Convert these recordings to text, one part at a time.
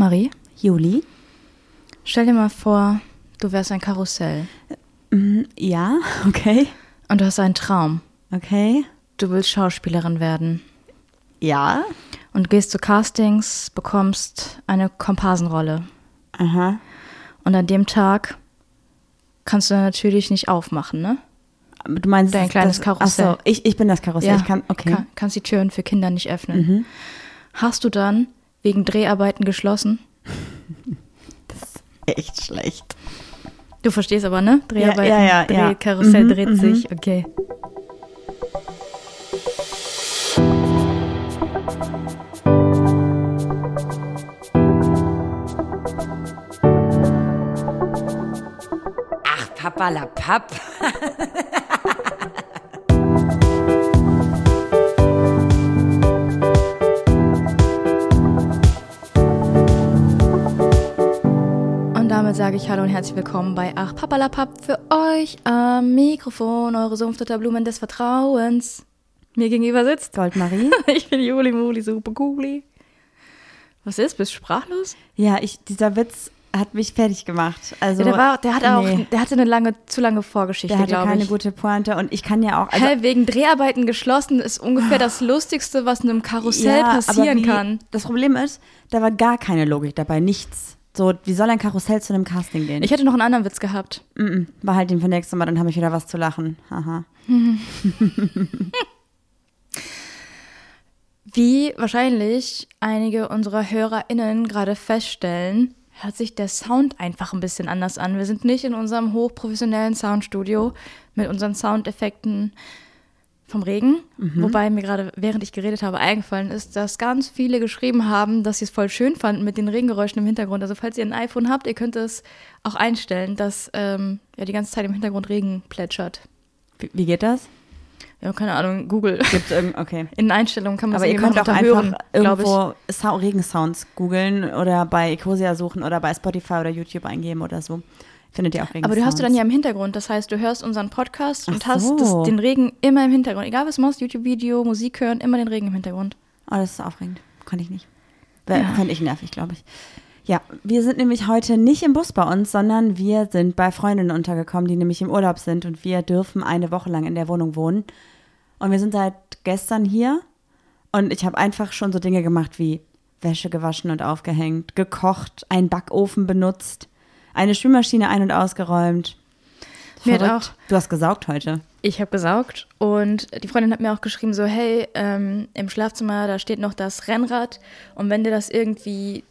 Marie, Juli? stell dir mal vor, du wärst ein Karussell Mm, Ja, okay. und du hast einen Traum. Okay. Du willst Schauspielerin werden Ja. und gehst zu Castings, bekommst eine Komparsenrolle. Aha. Und an dem Tag kannst du natürlich nicht aufmachen, ne? Du meinst Dein kleines das, Karussell. Ach so, ich, ich bin das Karussell. Ich kann, okay. kann, kannst die Türen für Kinder nicht öffnen. Mhm. Hast du dann wegen Dreharbeiten geschlossen? Echt schlecht. Du verstehst aber, ne? Dreharbeiten, ja, ja, Dreh, ja. Karussell Mhm, dreht mhm. sich, okay. Ach, Papalapap. Und damit sage ich Hallo und herzlich willkommen bei Ach Papalapap für euch am Mikrofon, eure Sumpfdotterblumen des Vertrauens. Mir gegenüber sitzt. Goldmarie? Ich bin Juli Muli, super cooli. Was ist? Bist du sprachlos? ja, ich, dieser Witz hat mich fertig gemacht. Also, Ja, der, war, der, hatte auch, nee, der hatte eine lange, zu lange Vorgeschichte, der hatte glaube keine ich. gute Pointe und ich kann ja auch. Also, Hä, wegen Dreharbeiten geschlossen ist ungefähr das Lustigste, was einem Karussell aber passieren wie, kann. Das Problem ist, da war gar keine Logik dabei, nichts. So, wie soll ein Karussell zu einem Casting gehen? Ich hätte noch einen anderen Witz gehabt. Mm -mm, behalt ihn für nächstes Mal, dann habe ich wieder was zu lachen. Haha. Wie wahrscheinlich einige unserer HörerInnen gerade feststellen, hört sich der Sound einfach ein bisschen anders an. Wir sind nicht in unserem hochprofessionellen Soundstudio mit unseren Soundeffekten vom Regen. Wobei mir gerade, während ich geredet habe, eingefallen ist, dass ganz viele geschrieben haben, dass sie es voll schön fanden mit den Regengeräuschen im Hintergrund. Also falls ihr ein iPhone habt, ihr könnt es auch einstellen, dass ähm, ja die ganze Zeit im Hintergrund Regen plätschert. Wie, wie geht das? Ja, keine Ahnung, Google. Gibt's irgend, okay. In Einstellungen kann man Aber ihr könnt auch einfach irgendwo Sou- Regensounds googeln oder bei Ecosia suchen oder bei Spotify oder YouTube eingeben oder so. Findet ihr auch Regensounds. Aber du hast du dann ja im Hintergrund. Das heißt, du hörst unseren Podcast und Ach hast so. das, den Regen immer im Hintergrund. Egal was du machst, YouTube-Video, Musik hören, immer den Regen im Hintergrund. Oh, das ist aufregend. Kann ich nicht. Wäre Fand ich nervig, glaube ich. Ja, wir sind nämlich heute nicht im Bus bei uns, sondern wir sind bei Freundinnen untergekommen, die nämlich im Urlaub sind und wir dürfen eine Woche lang in der Wohnung wohnen. Und wir sind seit gestern hier und ich habe einfach schon so Dinge gemacht wie Wäsche gewaschen und aufgehängt, gekocht, einen Backofen benutzt, eine Spülmaschine ein- und ausgeräumt. Mir hat auch- Du hast gesaugt heute. Ich habe gesaugt und die Freundin hat mir auch geschrieben, so, hey, ähm, im Schlafzimmer, da steht noch das Rennrad und wenn dir das irgendwie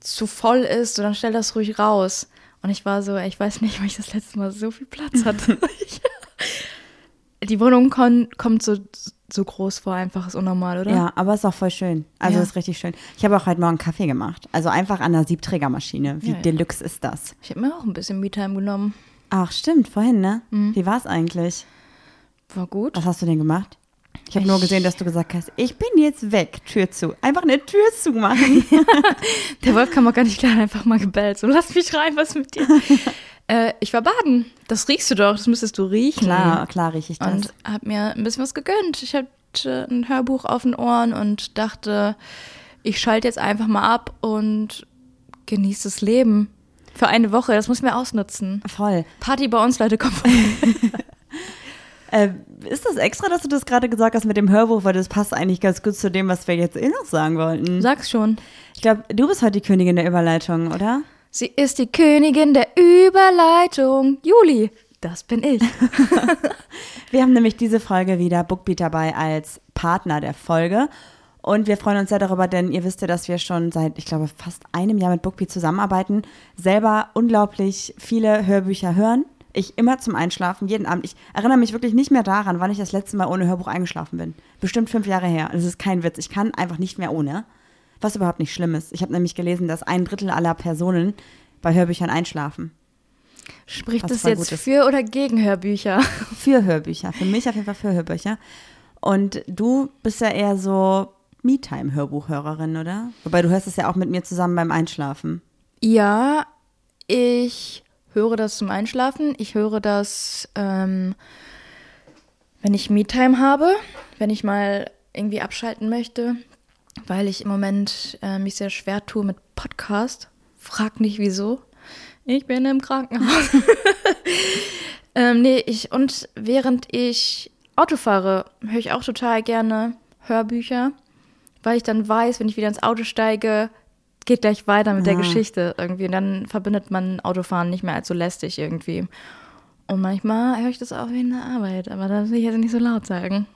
zu voll ist, so, dann stell das ruhig raus. Und ich war so, ey, ich weiß nicht, weil ich das letzte Mal so viel Platz hatte. die Wohnung kommt so, so groß vor, einfach ist unnormal, oder? Ja, aber ist auch voll schön. Also Ja. ist richtig schön. Ich habe auch heute Morgen Kaffee gemacht. Also einfach an der Siebträgermaschine. Wie Ja, ja. deluxe ist das? Ich habe mir auch ein bisschen Me-Time genommen. Ach, stimmt, vorhin, ne? Mhm. Wie war es eigentlich? War gut. Was hast du denn gemacht? Ich habe nur gesehen, dass du gesagt hast, ich bin jetzt weg, Tür zu. Einfach eine Tür zumachen. Der Wolf kam auch gar nicht klar, einfach mal gebellt. So, lass mich rein, was mit dir? äh, ich war baden. Das riechst du doch, das müsstest du riechen. klar, klar rieche ich das. Und hab mir ein bisschen was gegönnt. Ich hatte ein Hörbuch auf den Ohren und dachte, ich schalte jetzt einfach mal ab und genieße das Leben. Für eine Woche, das muss mir ausnutzen. Voll. Party bei uns, Leute, kommt. Äh, ist das extra, dass du das gerade gesagt hast mit dem Hörbuch, weil das passt eigentlich ganz gut zu dem, was wir jetzt eh noch sagen wollten. Sag's schon. Ich glaube, du bist heute die Königin der Überleitung, oder? Sie ist die Königin der Überleitung. Juli, das bin ich. Wir haben nämlich diese Folge wieder Bookbeat dabei als Partner der Folge. Und wir freuen uns sehr darüber, denn ihr wisst ja, dass wir schon seit, ich glaube, fast einem Jahr mit Bookbeat zusammenarbeiten, selber unglaublich viele Hörbücher hören. Ich immer zum Einschlafen, jeden Abend. Ich erinnere mich wirklich nicht mehr daran, wann ich das letzte Mal ohne Hörbuch eingeschlafen bin. Bestimmt fünf Jahre her. Das ist kein Witz. Ich kann einfach nicht mehr ohne. Was überhaupt nicht schlimm ist. Ich habe nämlich gelesen, dass ein Drittel aller Personen bei Hörbüchern einschlafen. Spricht das jetzt für oder gegen Hörbücher? Für Hörbücher. Für mich auf jeden Fall für Hörbücher. Und du bist ja eher so Me-Time-Hörbuchhörerin, oder? Wobei du hörst es ja auch mit mir zusammen beim Einschlafen. Ja, ich höre das zum Einschlafen. Ich höre das, ähm, wenn ich Me-Time habe, wenn ich mal irgendwie abschalten möchte. Weil ich im Moment äh, mich sehr schwer tue mit Podcast. Frag nicht wieso. Ich bin im Krankenhaus. ähm, nee, ich, und während ich Auto fahre, höre ich auch total gerne Hörbücher, weil ich dann weiß, wenn ich wieder ins Auto steige, geht gleich weiter mit der Ah. Geschichte irgendwie. Und dann verbindet man Autofahren nicht mehr als so lästig irgendwie. Und manchmal höre ich das auch wie in der Arbeit, aber das will ich jetzt nicht so laut sagen.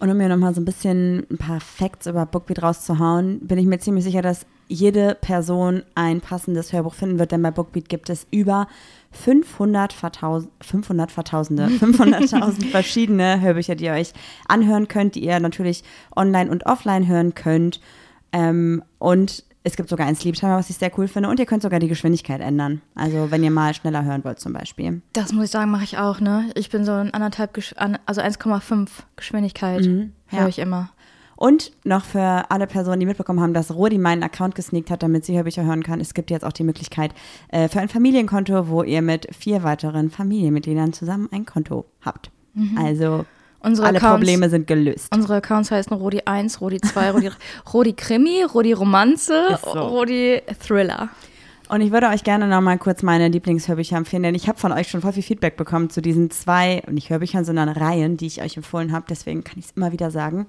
Und um mir nochmal so ein bisschen ein paar Facts über Bookbeat rauszuhauen, bin ich mir ziemlich sicher, dass jede Person ein passendes Hörbuch finden wird, denn bei Bookbeat gibt es über 500 Vertausend, 500 Vertausende, 500.000 verschiedene Hörbücher, die ihr euch anhören könnt, die ihr natürlich online und offline hören könnt. Ähm, und es gibt sogar ein Sleep Timer, was ich sehr cool finde. Und ihr könnt sogar die Geschwindigkeit ändern. Also wenn ihr mal schneller hören wollt zum Beispiel. Das muss ich sagen, mache ich auch, ne? Ich bin so in anderthalb, Gesch an- also 1,5 Geschwindigkeit Mhm, ja. höre ich immer. Und noch für alle Personen, die mitbekommen haben, dass Rodi meinen Account gesneakt hat, damit sie Hörbücher hören kann, es gibt jetzt auch die Möglichkeit äh, für ein Familienkonto, wo ihr mit vier weiteren Familienmitgliedern zusammen ein Konto habt. Also Unsere alle Accounts, Probleme sind gelöst. Unsere Accounts heißen Rodi 1, Rodi 2, Rodi, Rodi Krimi, Rodi Romanze, so. Rodi Thriller. Und ich würde euch gerne noch mal kurz meine Lieblingshörbücher empfehlen, denn ich habe von euch schon voll viel Feedback bekommen zu diesen zwei, nicht Hörbüchern, sondern Reihen, die ich euch empfohlen habe. Deswegen kann ich es immer wieder sagen.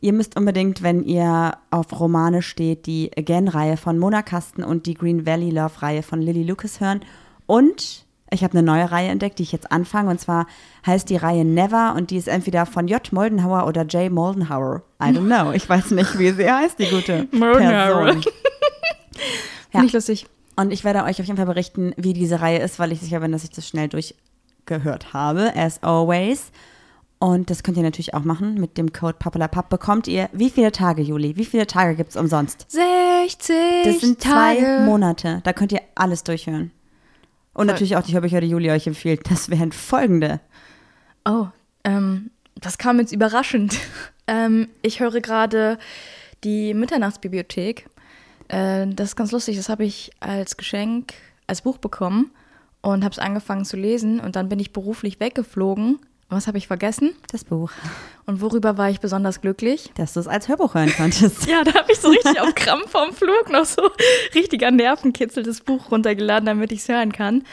Ihr müsst unbedingt, wenn ihr auf Romane steht, die Again-Reihe von Mona Kasten und die Green Valley Love-Reihe von Lily Lucas hören. Und ich habe eine neue Reihe entdeckt, die ich jetzt anfange. Und zwar heißt die Reihe Never und die ist entweder von J. Moldenhauer oder J. Moldenhauer. I don't know. Ich weiß nicht, wie sie heißt, die gute Moldenhauer. Person. Ja. Finde ich lustig. Und ich werde euch auf jeden Fall berichten, wie diese Reihe ist, weil ich sicher bin, dass ich das schnell durchgehört habe, as always. Und das könnt ihr natürlich auch machen. Mit dem Code PAPALAPAP bekommt ihr wie viele Tage, Juli? Wie viele Tage gibt es umsonst? 60 Das sind zwei Tage. Monate. Da könnt ihr alles durchhören. Und Voll. natürlich auch die Hörbücher, die Juli euch empfiehlt. Das wären folgende. Oh, ähm, das kam jetzt überraschend. ähm, ich höre gerade die Mitternachtsbibliothek. Äh, das ist ganz lustig. Das habe ich als Geschenk, als Buch bekommen und habe es angefangen zu lesen. Und dann bin ich beruflich weggeflogen. Was habe ich vergessen? Das Buch. Und worüber war ich besonders glücklich? Dass du es als Hörbuch hören konntest. Ja, da habe ich so richtig auf Krampf vom Flug noch so richtiger Nervenkitzel das Buch runtergeladen, damit ich es hören kann.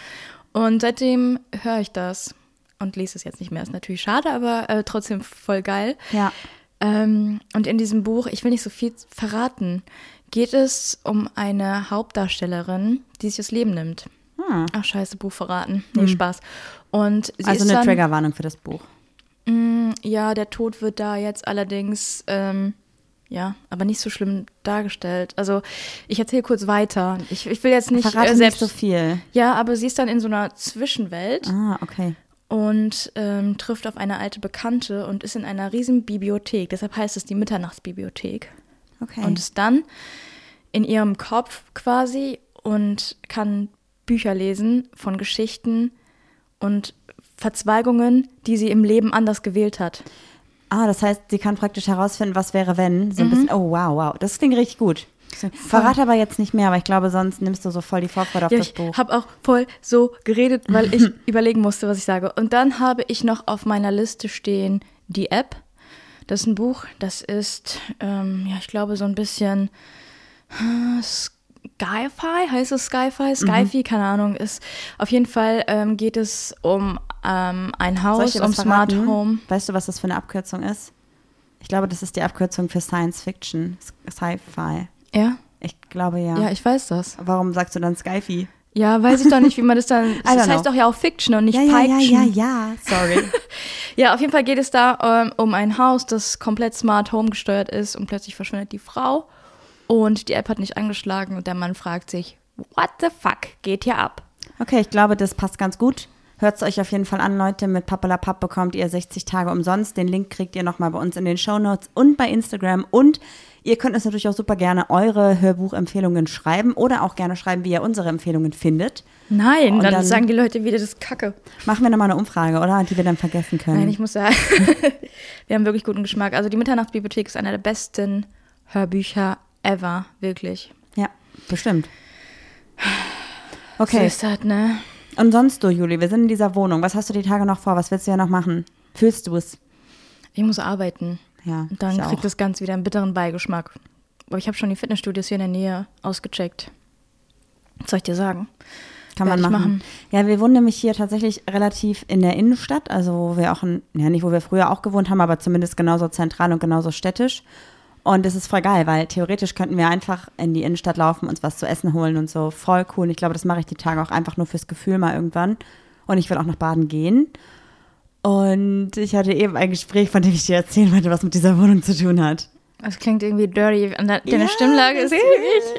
Und seitdem höre ich das und lese es jetzt nicht mehr. Ist natürlich schade, aber äh, trotzdem voll geil. Ja. Ähm, und in diesem Buch, ich will nicht so viel verraten, geht es um eine Hauptdarstellerin, die sich das Leben nimmt. Hm. Ach, scheiße, Buch verraten. Nee, Spaß. Und Also eine Triggerwarnung für das Buch. Mm, Ja, der Tod wird da jetzt allerdings, ähm, ja, aber nicht so schlimm dargestellt. Also ich erzähle kurz weiter. Ich, ich will jetzt nicht Verrate äh, selbst. nicht so viel. Ja, aber sie ist dann in so einer Zwischenwelt Ah, okay. und ähm, trifft auf eine alte Bekannte und ist in einer riesen Bibliothek. Deshalb heißt es die Mitternachtsbibliothek. Okay. Und ist dann in ihrem Kopf quasi und kann Bücher lesen von Geschichten und Verzweigungen, die sie im Leben anders gewählt hat. Ah, das heißt, sie kann praktisch herausfinden, was wäre, wenn. So ein Mhm. bisschen, oh, wow, wow. Das klingt richtig gut. Verrate aber jetzt nicht mehr, aber ich glaube, sonst nimmst du so voll die Vorfreude auf Ja, das ich Buch. habe auch voll so geredet, weil ich überlegen musste, was ich sage. Und dann habe ich noch auf meiner Liste stehen die App. Das ist ein Buch, das ist, ähm, ja, ich glaube, so ein bisschen äh, Sci-Fi, heißt es Sci-Fi? Sci-Fi, keine Ahnung. Ist, auf jeden Fall ähm, geht es um ähm, ein Haus, um Smart verraten? Home. Weißt du, was das für eine Abkürzung ist? Ich glaube, das ist die Abkürzung für Science Fiction, Sci-Fi. Ja? Ich glaube ja. ja, ich weiß das. Warum sagst du dann Skyfi? Ja, weiß ich doch nicht, wie man das dann. Das heißt know. doch ja auch Fiction und nicht Ja, ja, ja, Fiction. ja, ja. Sorry. Ja, auf jeden Fall geht es da ähm, um ein Haus, das komplett smart home gesteuert ist und plötzlich verschwindet die Frau und die App hat nicht angeschlagen und der Mann fragt sich, what the fuck geht hier ab? Okay, ich glaube, das passt ganz gut. Hört es euch auf jeden Fall an, Leute. Mit Pappalapapp bekommt ihr 60 Tage umsonst. Den Link kriegt ihr nochmal bei uns in den Shownotes und bei Instagram. Und ihr könnt uns natürlich auch super gerne eure Hörbuchempfehlungen schreiben oder auch gerne schreiben, wie ihr unsere Empfehlungen findet. Nein, Und dann, dann- sagen die Leute wieder, das ist Kacke. Machen wir nochmal eine Umfrage, oder? Die wir dann vergessen können. Nein, ich muss sagen, wir haben wirklich guten Geschmack. Also die Mitternachtsbibliothek ist einer der besten Hörbücher ever, wirklich. ja, bestimmt. So Okay. ist das, ne? Und sonst du, Juli, wir sind in dieser Wohnung. Was hast du die Tage noch vor? Was willst du ja noch machen? Fühlst du es? Ich muss arbeiten. Ja. Und dann kriegt auch. das Ganze wieder einen bitteren Beigeschmack. aber ich habe schon die Fitnessstudios hier in der Nähe ausgecheckt. Was soll ich dir sagen? Kann man machen. machen. Ja, wir wohnen nämlich hier tatsächlich relativ in der Innenstadt, also wo wir auch, in, ja nicht wo wir früher auch gewohnt haben, aber zumindest genauso zentral und genauso städtisch. Und es ist voll geil, weil theoretisch könnten wir einfach in die Innenstadt laufen, uns was zu essen holen und so. Voll cool. Und ich glaube, das mache ich die Tage auch einfach nur fürs Gefühl mal irgendwann. Und ich will auch nach Baden gehen. Und ich hatte eben ein Gespräch, von dem ich dir erzählen wollte, was mit dieser Wohnung zu tun hat. Das klingt irgendwie dirty. Deine Ja, Stimmlage ist ich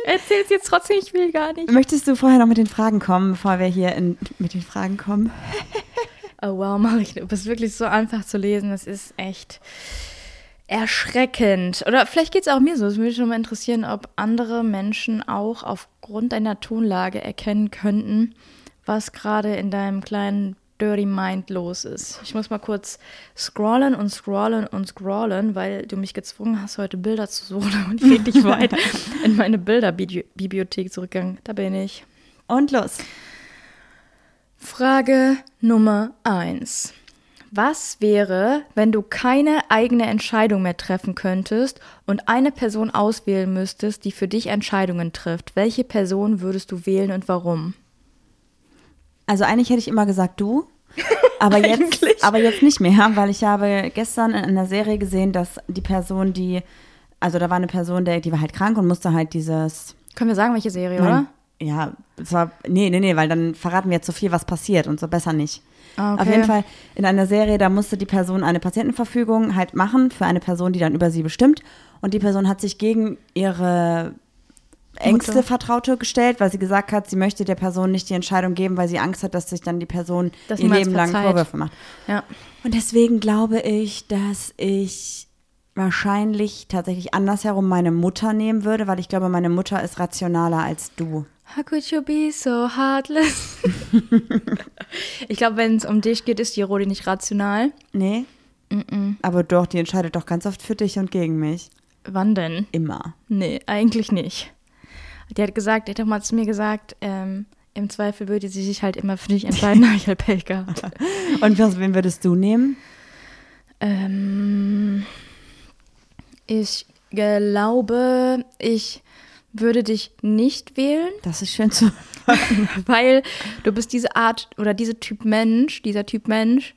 erzähl's jetzt trotzdem, ich will gar nicht. Möchtest du vorher noch mit den Fragen kommen, bevor wir hier in, mit den Fragen kommen? Oh wow, Marie, du bist wirklich so einfach zu lesen. Das ist echt erschreckend. Oder vielleicht geht es auch mir so. Es würde mich schon mal interessieren, ob andere Menschen auch aufgrund deiner Tonlage erkennen könnten, was gerade in deinem kleinen Dirty Mind los ist. Ich muss mal kurz scrollen und scrollen und scrollen, weil du mich gezwungen hast, heute Bilder zu suchen und ich richtig weit in meine Bilderbibliothek zurückgegangen. Da bin ich. Und los. Frage Nummer 1. Was wäre, wenn du keine eigene Entscheidung mehr treffen könntest und eine Person auswählen müsstest, die für dich Entscheidungen trifft? Welche Person würdest du wählen und warum? Also eigentlich hätte ich immer gesagt du, aber jetzt, aber jetzt nicht mehr, weil ich habe gestern in einer Serie gesehen, dass die Person, die, also da war eine Person, der, die war halt krank und musste halt dieses, Können wir sagen, welche Serie, Nein, oder? ja, es war, nee, nee, nee, weil dann verraten wir jetzt zu viel, was passiert und so besser nicht. Ah, okay. Auf jeden Fall in einer Serie, da musste die Person eine Patientenverfügung halt machen für eine Person, die dann über sie bestimmt. Und die Person hat sich gegen ihre engste Mutter. Vertraute gestellt, weil sie gesagt hat, sie möchte der Person nicht die Entscheidung geben, weil sie Angst hat, dass sich dann die Person Dass ihr Leben lang. Vorwürfe macht. Ja. Und deswegen glaube ich, dass ich wahrscheinlich tatsächlich andersherum meine Mutter nehmen würde, weil ich glaube, meine Mutter ist rationaler als du. How could you be so heartless? ich glaube, wenn es um dich geht, ist die Rodi nicht rational. Nee? Aber doch, die entscheidet doch ganz oft für dich und gegen mich. Wann denn? Immer. Nee, eigentlich nicht. Die hat gesagt, die hat doch mal zu mir gesagt, ähm, im Zweifel würde sie sich halt immer für dich entscheiden, habe ich halt Pech gehabt. Und was, wen würdest du nehmen? Ähm, ich glaube, ich würde dich nicht wählen, Das ist schön zu. weil du bist diese Art oder diese Typ Mensch, dieser Typ Mensch.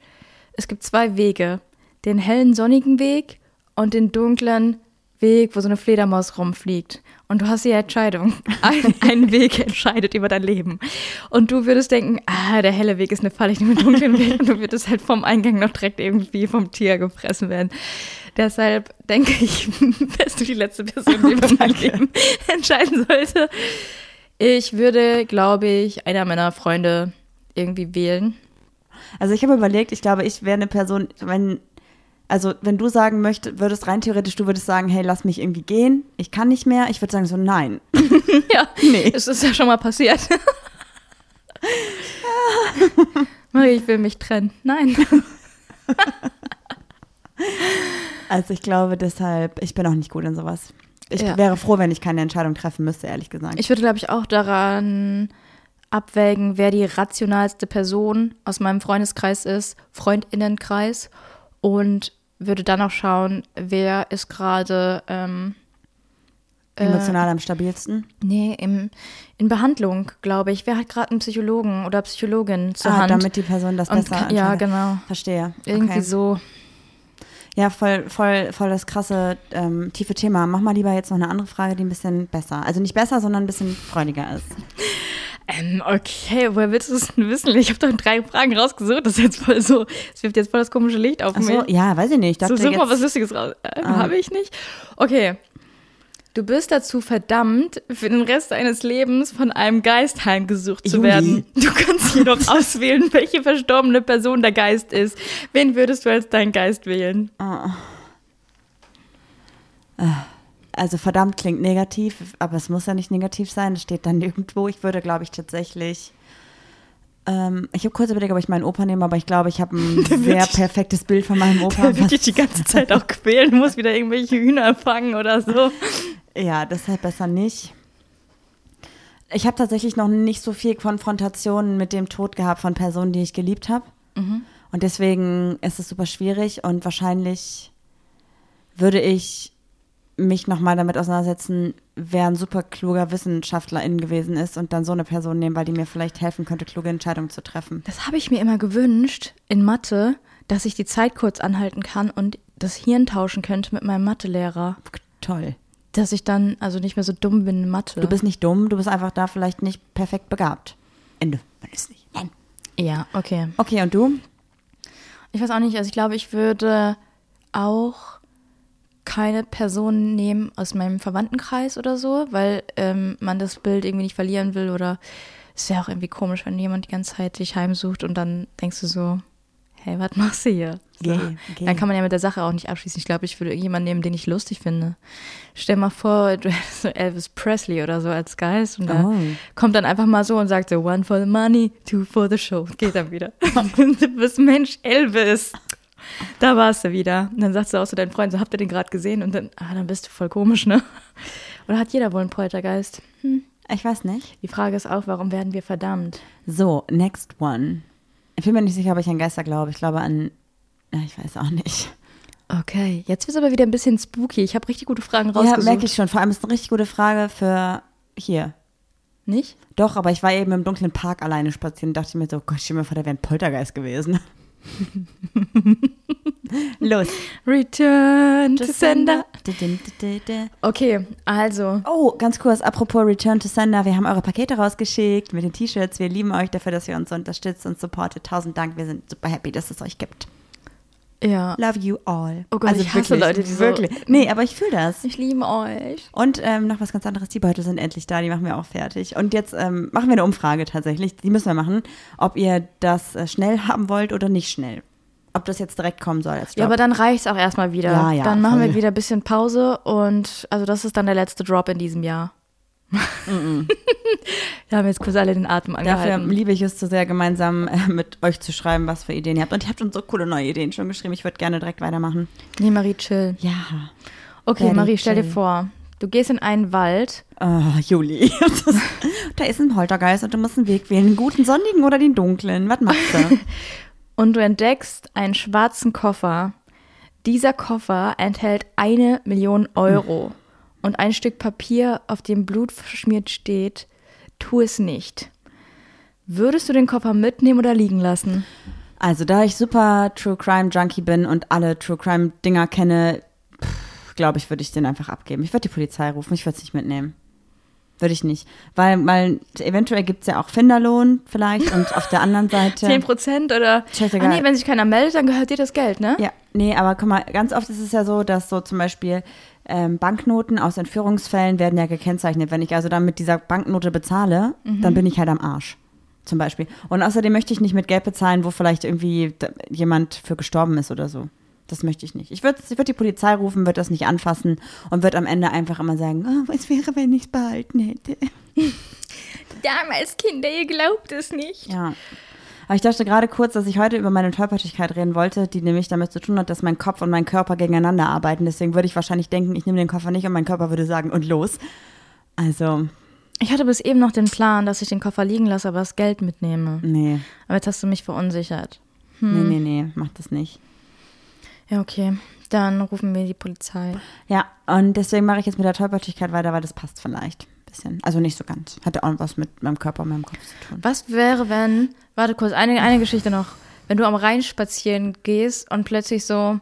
Es gibt zwei Wege. Den hellen, sonnigen Weg und den dunklen Weg, wo so eine Fledermaus rumfliegt. Und du hast die Entscheidung. Ein, ein Weg entscheidet über dein Leben. Und du würdest denken, ah, der helle Weg ist eine Falle, ich nehme den dunklen Weg. Und du würdest halt vom Eingang noch direkt irgendwie vom Tier gefressen werden. Deshalb denke ich, wärst du die letzte Person, die über mein Leben entscheiden sollte. Ich würde, glaube ich, einer meiner Freunde irgendwie wählen. Also ich habe überlegt, ich glaube, ich wäre eine Person, wenn, also wenn du sagen möchtest, würdest rein theoretisch, du würdest sagen, hey, lass mich irgendwie gehen, ich kann nicht mehr, ich würde sagen so, nein. Ja, Nee. es ist ja schon mal passiert. Marie, ich will mich trennen. Nein. Also ich glaube deshalb, ich bin auch nicht gut in sowas. Ich Ja. wäre froh, wenn ich keine Entscheidung treffen müsste, ehrlich gesagt. Ich würde, glaube ich, auch daran abwägen, wer die rationalste Person aus meinem Freundeskreis ist, Freundinnenkreis, und würde dann auch schauen, wer ist gerade ähm, äh, Emotional am stabilsten. nee, im, in Behandlung, glaube ich. Wer hat gerade einen Psychologen oder Psychologin zur ah, Hand? damit die Person das Und besser ja, genau. Verstehe. Irgendwie okay. so. Ja, voll, voll, voll das krasse, ähm, tiefe Thema. Mach mal lieber jetzt noch eine andere Frage, die ein bisschen besser, also nicht besser, sondern ein bisschen freudiger ist. Ähm, okay, woher willst du es denn wissen? Ich habe doch drei Fragen rausgesucht. Das ist jetzt voll so, es wirft jetzt voll das komische Licht auf Ach so, mich. ja, weiß ich nicht. Ich So, such mal was Lustiges raus. Äh, Ah. Habe ich nicht? Okay. Du bist dazu verdammt, für den Rest deines Lebens von einem Geist heimgesucht zu Juli. werden. Du kannst jedoch auswählen, welche verstorbene Person der Geist ist. Wen würdest du als dein Geist wählen? Also verdammt klingt negativ, aber es muss ja nicht negativ sein. Es steht dann nirgendwo. Ich würde, glaube ich, tatsächlich. Ähm, ich habe kurz überlegt, ob ich meinen Opa nehme, aber ich glaube, ich habe ein sehr perfektes Bild von meinem Opa. Der wird dich die ganze Zeit auch quälen, muss wieder irgendwelche Hühner fangen oder so. Ja, deshalb besser nicht. Ich habe tatsächlich noch nicht so viel Konfrontationen mit dem Tod gehabt von Personen, die ich geliebt habe. Und deswegen ist es super schwierig und wahrscheinlich würde ich mich nochmal damit auseinandersetzen, wer ein super kluger Wissenschaftlerin gewesen ist und dann so eine Person nehmen, weil die mir vielleicht helfen könnte, kluge Entscheidungen zu treffen. Das habe ich mir immer gewünscht in Mathe, dass ich die Zeit kurz anhalten kann und das Hirn tauschen könnte mit meinem Mathelehrer. Toll. Dass ich dann also nicht mehr so dumm bin in Mathe. Du bist nicht dumm, du bist einfach da vielleicht nicht perfekt begabt. Ende. Man ist nicht. Nein. Ja, okay. Okay, und du? Ich weiß auch nicht, also ich glaube, ich würde auch keine Person nehmen aus meinem Verwandtenkreis oder so, weil ähm, man das Bild irgendwie nicht verlieren will oder es wäre auch irgendwie komisch, wenn jemand die ganze Zeit dich heimsucht und dann denkst du so, hey, was machst du hier? So. Geh, geh. Dann kann man ja mit der Sache auch nicht abschließen. Ich glaube, ich würde irgendjemanden nehmen, den ich lustig finde. Stell mal vor, du hättest so Elvis Presley oder so als Geist und der Oh. kommt dann einfach mal so und sagt so, one for the money, two for the show. Geht dann wieder. du bist Mensch Elvis. Da warst du wieder. Und dann sagst du auch so deinen Freund, so habt ihr den gerade gesehen? Und dann, ah, dann bist du voll komisch, ne? Oder hat jeder wohl einen Poltergeist? Hm. Ich weiß nicht. Die Frage ist auch, warum werden wir verdammt? So, next one. Ich bin mir nicht sicher, ob ich an Geister glaube. Ich glaube an. Ich weiß auch nicht. Okay, jetzt wird es aber wieder ein bisschen spooky. Ich habe richtig gute Fragen Ja, rausgesucht. merke ich schon. Vor allem ist es eine richtig gute Frage für hier. Nicht? Doch, aber ich war eben im dunklen Park alleine spazieren und dachte mir so, Gott, stell mir vor, da wäre ein Poltergeist gewesen. Los. Return to sender. Okay, also. Oh, ganz kurz, apropos Return to Sender, wir haben eure Pakete rausgeschickt mit den T-Shirts. Wir lieben euch dafür, dass ihr uns unterstützt und supportet. Tausend Dank, wir sind super happy, dass es euch gibt. Ja. Love you all. Oh Gott, ich hasse Leute, die so- wirklich. Nee, aber ich fühle das. Ich liebe euch. Und ähm, noch was ganz anderes, die Beutel sind endlich da, die machen wir auch fertig. Und jetzt ähm, machen wir eine Umfrage tatsächlich, die müssen wir machen, ob ihr das äh, schnell haben wollt oder nicht schnell. Ob das jetzt direkt kommen soll als Ja, aber dann reicht's auch erstmal wieder. Ja, ja, dann machen voll. wir wieder ein bisschen Pause und also das ist dann der letzte Drop in diesem Jahr. wir haben jetzt kurz alle den Atem Dafür angehalten. liebe ich es zu sehr, gemeinsam äh, mit euch zu schreiben, was für Ideen ihr habt. Und ihr habt uns so coole neue Ideen schon geschrieben. Ich würde gerne direkt weitermachen. Nee, Marie, chill. Ja. Okay, Very Marie, stell dir chill. vor, du gehst in einen Wald. Oh, Juli. Da ist ein Poltergeist und du musst einen Weg wählen. Den guten sonnigen oder den dunklen. Was machst du? und du entdeckst einen schwarzen Koffer. Dieser Koffer enthält eine Million Euro und ein Stück Papier, auf dem Blut verschmiert steht, tu es nicht. Würdest du den Koffer mitnehmen oder liegen lassen? Also, da ich super True Crime Junkie bin und alle True Crime Dinger kenne, glaube ich, würde ich den einfach abgeben. Ich würde die Polizei rufen, ich würde es nicht mitnehmen. Würde ich nicht. Weil, weil eventuell gibt es ja auch Finderlohn vielleicht und auf der anderen Seite. 10 Prozent oder? Scheißegal. Ah, nee, wenn sich keiner meldet, dann gehört dir das Geld, ne? Ja, nee, aber guck mal, ganz oft ist es ja so, dass so zum Beispiel ähm, Banknoten aus Entführungsfällen werden ja gekennzeichnet. Wenn ich also dann mit dieser Banknote bezahle, dann bin ich halt am Arsch. Zum Beispiel. Und außerdem möchte ich nicht mit Geld bezahlen, wo vielleicht irgendwie jemand für gestorben ist oder so. Das möchte ich nicht. Ich würde ich würd die Polizei rufen, würde das nicht anfassen und würde am Ende einfach immer sagen, oh, was wäre, wenn ich es behalten hätte. Damals, Kinder, ihr glaubt es nicht. Ja. Aber ich dachte gerade kurz, dass ich heute über meine Tollpatschigkeit reden wollte, die nämlich damit zu tun hat, dass mein Kopf und mein Körper gegeneinander arbeiten. Deswegen würde ich wahrscheinlich denken, ich nehme den Koffer nicht und mein Körper würde sagen, und los. Also, Ich hatte bis eben noch den Plan, dass ich den Koffer liegen lasse, aber das Geld mitnehme. nee, Aber jetzt hast du mich verunsichert. nee, nee, nee, mach das nicht. Ja, okay. Dann rufen wir die Polizei. Ja, und deswegen mache ich jetzt mit der Tollpatschigkeit weiter, weil das passt vielleicht. Bisschen. Also nicht so ganz. Hatte auch was mit meinem Körper und meinem Kopf zu tun. Was wäre, wenn, warte kurz, eine, eine Geschichte noch. Wenn du am Rhein spazieren gehst und plötzlich so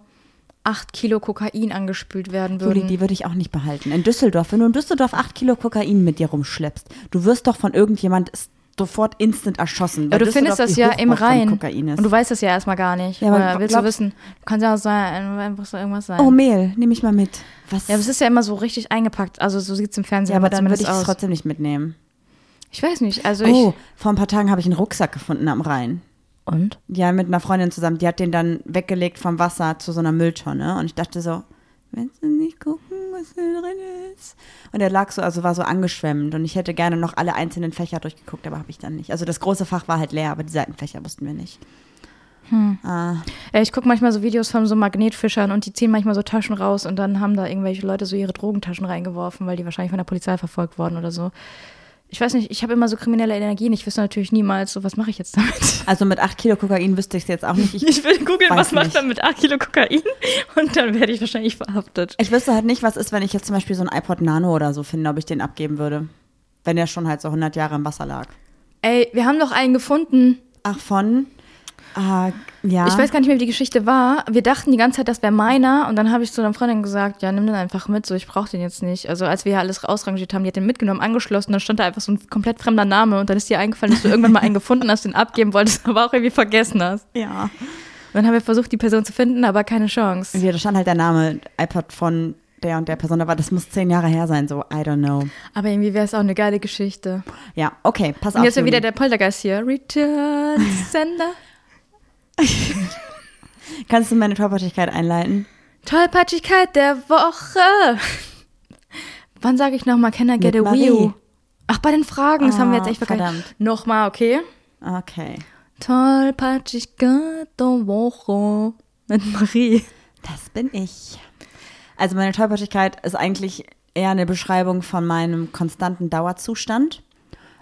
acht Kilo Kokain angespült werden Juli, würden. die würde ich auch nicht behalten. In Düsseldorf, wenn du in Düsseldorf acht Kilo Kokain mit dir rumschleppst, du wirst doch von irgendjemand sofort instant erschossen. weil du findest das ja im Hochburg von Rhein. Kokain ist. Und du weißt das ja erstmal gar nicht. Ja, aber Oder willst du glaubst- wissen? Kann ja auch sein, einfach so irgendwas sein. Oh, Mehl, nehme ich mal mit. Was? ja, aber es ist ja immer so richtig eingepackt. Also so sieht es im Fernsehen Ja, aber dann würde ich es trotzdem nicht mitnehmen. Ich weiß nicht. Also Oh, vor ein paar Tagen habe ich einen Rucksack gefunden am Rhein. ich. Und? Ja, mit einer Freundin zusammen. Die hat den dann weggelegt vom Wasser zu so einer Mülltonne. Und ich dachte so, willst du nicht gucken, was da drin ist? Und der lag so, also war so angeschwemmt. Und ich hätte gerne noch alle einzelnen Fächer durchgeguckt, aber habe ich dann nicht. Also das große Fach war halt leer, aber die Seitenfächer wussten wir nicht. Ah, Ja, ich gucke manchmal so Videos von so Magnetfischern und die ziehen manchmal so Taschen raus und dann haben da irgendwelche Leute so ihre Drogentaschen reingeworfen, weil die wahrscheinlich von der Polizei verfolgt wurden oder so. Ich weiß nicht, ich habe immer so kriminelle Energien. Ich wüsste natürlich niemals, so was mache ich jetzt damit. Also mit 8 Kilo Kokain wüsste ich es jetzt auch nicht. Ich, Ich will googeln, was macht man mit 8 Kilo Kokain und dann werde ich wahrscheinlich verhaftet. ich wüsste halt nicht, was ist, wenn ich jetzt zum Beispiel so ein iPod Nano oder so finde, ob ich den abgeben würde. Wenn der schon halt so 100 Jahre im Wasser lag. Ey, wir haben doch einen gefunden. Ach, von? Ah, ja. Ich weiß gar nicht mehr, wie die Geschichte war. Wir dachten die ganze Zeit, das wäre meiner. Und dann habe ich zu einer Freundin gesagt, ja, nimm den einfach mit. So, ich brauche den jetzt nicht. Also als wir hier alles ausrangiert haben, die hat den mitgenommen, angeschlossen. Dann stand da einfach so ein komplett fremder Name. Und dann ist dir eingefallen, dass du irgendwann mal einen gefunden hast, den abgeben wolltest, aber auch irgendwie vergessen hast. Ja. Und dann haben wir versucht, die Person zu finden, aber keine Chance. Und hier, da stand halt der Name iPod von der und der Person, aber das muss zehn Jahre her sein, so, I don't know. Aber irgendwie wäre es auch eine geile Geschichte. Ja, okay, pass Und auf. jetzt ist wieder der Poltergeist hier. Return Sender. Kannst du meine Tollpatschigkeit einleiten? Tollpatschigkeit der Woche. Wann sage ich nochmal, can I get Mit a? Marie. Ach, bei den Fragen, das haben wir jetzt Ah, echt vergessen. verdammt. Nochmal, okay? Okay. Tollpatschigkeit der Woche. Mit Marie. Das bin ich. Also meine Tollpatschigkeit ist eigentlich eher eine Beschreibung von meinem konstanten Dauerzustand.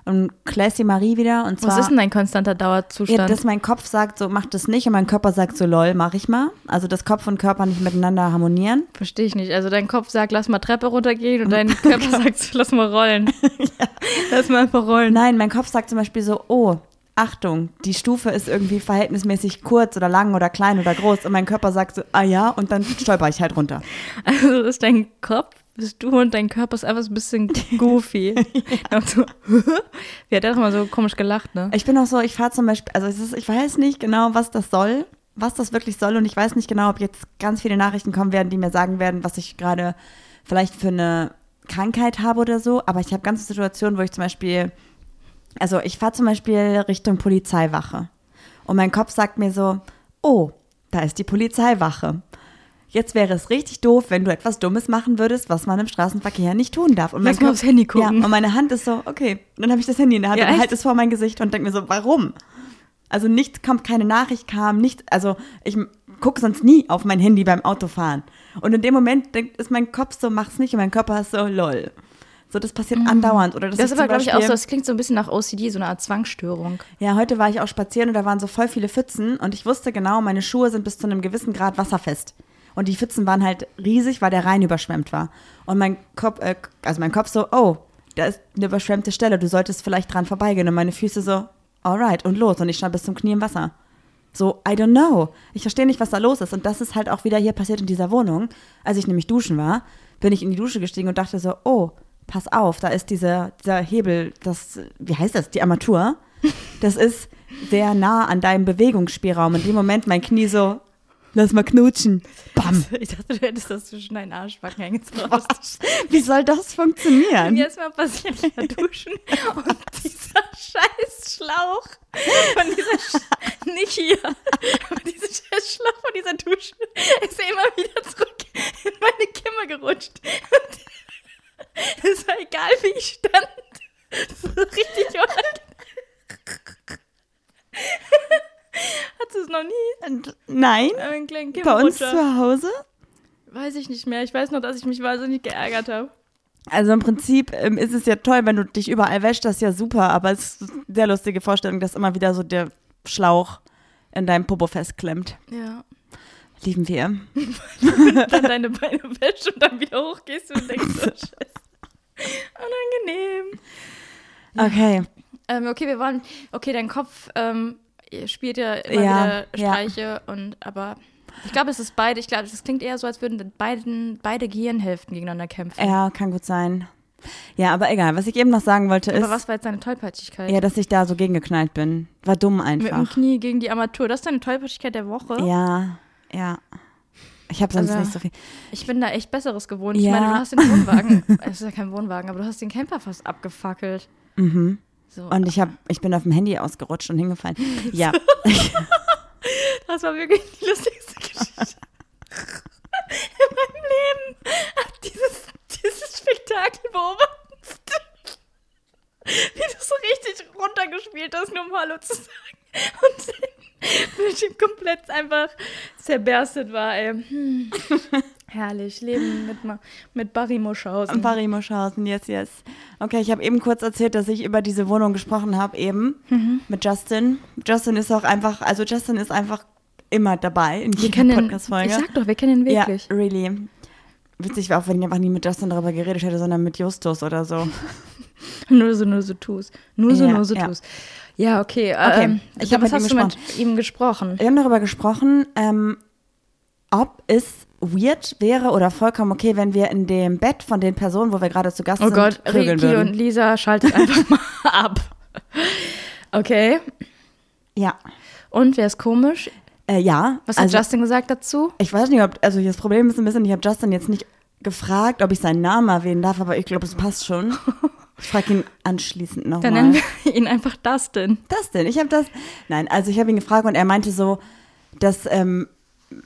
Und Classy Marie wieder. Und zwar, Was ist denn dein konstanter ja, Dauerzustand? dass mein Kopf sagt, so mach das nicht und mein Körper sagt so lol, mach ich mal. Also dass Kopf und Körper nicht miteinander harmonieren. Verstehe ich nicht. Also dein Kopf sagt, lass mal Treppe runtergehen und dein Körper sagt, lass mal rollen. Lass mal einfach rollen. Nein, mein Kopf sagt zum Beispiel so, oh, Achtung, die Stufe ist irgendwie verhältnismäßig kurz oder lang oder klein oder groß. Und mein Körper sagt so, ah ja, und dann stolper ich halt runter. Also ist dein Kopf, bist du und dein Körper ist einfach so ein bisschen goofy. Und so, Wie hat er doch mal so komisch gelacht, ne? Ich bin auch so, ich fahre zum Beispiel, also es ist, ich weiß nicht genau, was das soll, was das wirklich soll und ich weiß nicht genau, ob jetzt ganz viele Nachrichten kommen werden, die mir sagen werden, was ich gerade vielleicht für eine Krankheit habe oder so, aber ich habe ganze Situationen, wo ich zum Beispiel, also ich fahre zum Beispiel Richtung Polizeiwache und mein Kopf sagt mir so, oh, da ist die Polizeiwache. Jetzt wäre es richtig doof, wenn du etwas Dummes machen würdest, was man im Straßenverkehr nicht tun darf. Und mein Lass mal aufs Handy gucken. Ja, und meine Hand ist so, okay. Und dann habe ich das Handy in der Hand Ja, und halte es vor mein Gesicht und denke mir so, warum? Also nichts kommt, keine Nachricht kam, nicht, also ich gucke sonst nie auf mein Handy beim Autofahren. Und in dem Moment denkt, ist mein Kopf so, mach's nicht und mein Körper ist so, lol. So, das passiert andauernd. Oder Mhm. Das ist aber, glaube ich, auch so, das klingt so ein bisschen nach OCD, so eine Art Zwangsstörung. ja, heute war ich auch spazieren und da waren so voll viele Pfützen und ich wusste genau, meine Schuhe sind bis zu einem gewissen Grad wasserfest. Und die Pfützen waren halt riesig, weil der Rhein überschwemmt war. Und mein Kopf, äh, also mein Kopf so, oh, da ist eine überschwemmte Stelle, du solltest vielleicht dran vorbeigehen. Und meine Füße so, alright, und los. Und ich stand bis zum Knie im Wasser. So, I don't know. Ich verstehe nicht, was da los ist. Und das ist halt auch wieder hier passiert in dieser Wohnung. Als ich nämlich duschen war, bin ich in die Dusche gestiegen und dachte so, oh, pass auf, da ist dieser, dieser Hebel, das, wie heißt das, die Armatur. Das ist sehr nah an deinem Bewegungsspielraum. In dem Moment mein Knie so, lass mal knutschen. Bam. Ich dachte, du hättest das zwischen deinen Arschbacken hängen. Wie soll das funktionieren? Mir ist mal passiert, ich war duschen und dieser scheiß Schlauch von dieser, Sch nicht hier, aber dieser scheiß Schlauch von dieser Dusche ist immer wieder zurück in meine Kimme gerutscht. Und es war egal, wie ich stand. Das war richtig unangenehm. Hattest du es noch nie? Und Nein, bei uns zu Hause. Weiß ich nicht mehr. Ich weiß nur, dass ich mich wahnsinnig geärgert habe. Also im Prinzip ähm, ist es ja toll, wenn du dich überall wäschst, das ist ja super, aber es ist eine sehr lustige Vorstellung, dass immer wieder so der Schlauch in deinem Popo festklemmt. Ja. Lieben wir. dann deine Beine wäschst und dann wieder hochgehst und denkst, oh Scheiße. Unangenehm. Okay. Ähm, okay, wir wollen, okay, dein Kopf ähm, spielt ja immer Ja, wieder ja. Streiche und, aber ich glaube, es ist beide, ich glaube, es klingt eher so, als würden beiden, beide Gehirnhälften gegeneinander kämpfen. Ja, kann gut sein. Ja, aber egal. Was ich eben noch sagen wollte ist, aber was war jetzt deine Tollpatschigkeit? ja, dass ich da so gegengeknallt bin. War dumm Mit dem einfach. Knie gegen die Armatur. Das ist deine Tollpatschigkeit der Woche? Ja, ja. Ich habe sonst Also- nicht so viel. Ich bin da echt Besseres gewohnt. Ich Ja. meine, du hast den Wohnwagen, es ist ja kein Wohnwagen, aber du hast den Camper fast abgefackelt. Mhm. So. Und ich hab, ich bin auf dem Handy ausgerutscht und hingefallen. Ja. Das war wirklich die lustigste Geschichte in meinem Leben. Hab Dieses, dieses Spektakel beobachtet. Wie du so richtig runtergespielt hast, nur um Hallo zu sagen. Und dein Bildschirm komplett einfach zerberstet war, ey. Hm. Herrlich, Leben mit, mit Barry Muschhausen. Barry Muschhausen, yes, yes. Okay, ich habe eben kurz erzählt, dass ich über diese Wohnung gesprochen habe, eben Mhm. mit Justin. Justin ist auch einfach, also Justin ist einfach immer dabei in jeder ihn, ich Podcast-Folge. sag doch, wir kennen ihn wirklich. Ja, really. Witzig wäre auch, wenn ich einfach nie mit Justin darüber geredet hätte, sondern mit Justus oder so. Nur so, nur so tust. Nur so, Ja, nur so ja. tust. Ja, okay. Okay, Ähm, ich hab was mit mit ihm gesprochen? Wir haben darüber gesprochen, ähm, ob es weird wäre oder vollkommen okay, wenn wir in dem Bett von den Personen, wo wir gerade zu Gast Oh sind, Gott, Ricky würden. und Lisa schaltet einfach mal ab. Okay. ja. Und wer ist komisch? Äh, ja. Was hat also, Justin gesagt dazu? Ich weiß nicht, ob, also das Problem ist ein bisschen, ich habe Justin jetzt nicht gefragt, ob ich seinen Namen erwähnen darf, aber ich glaube, es passt schon. Ich frage ihn anschließend Dann nochmal. nennen wir ihn einfach Dustin. denn? Ich habe das. Nein, also ich habe ihn gefragt und er meinte so, dass ähm,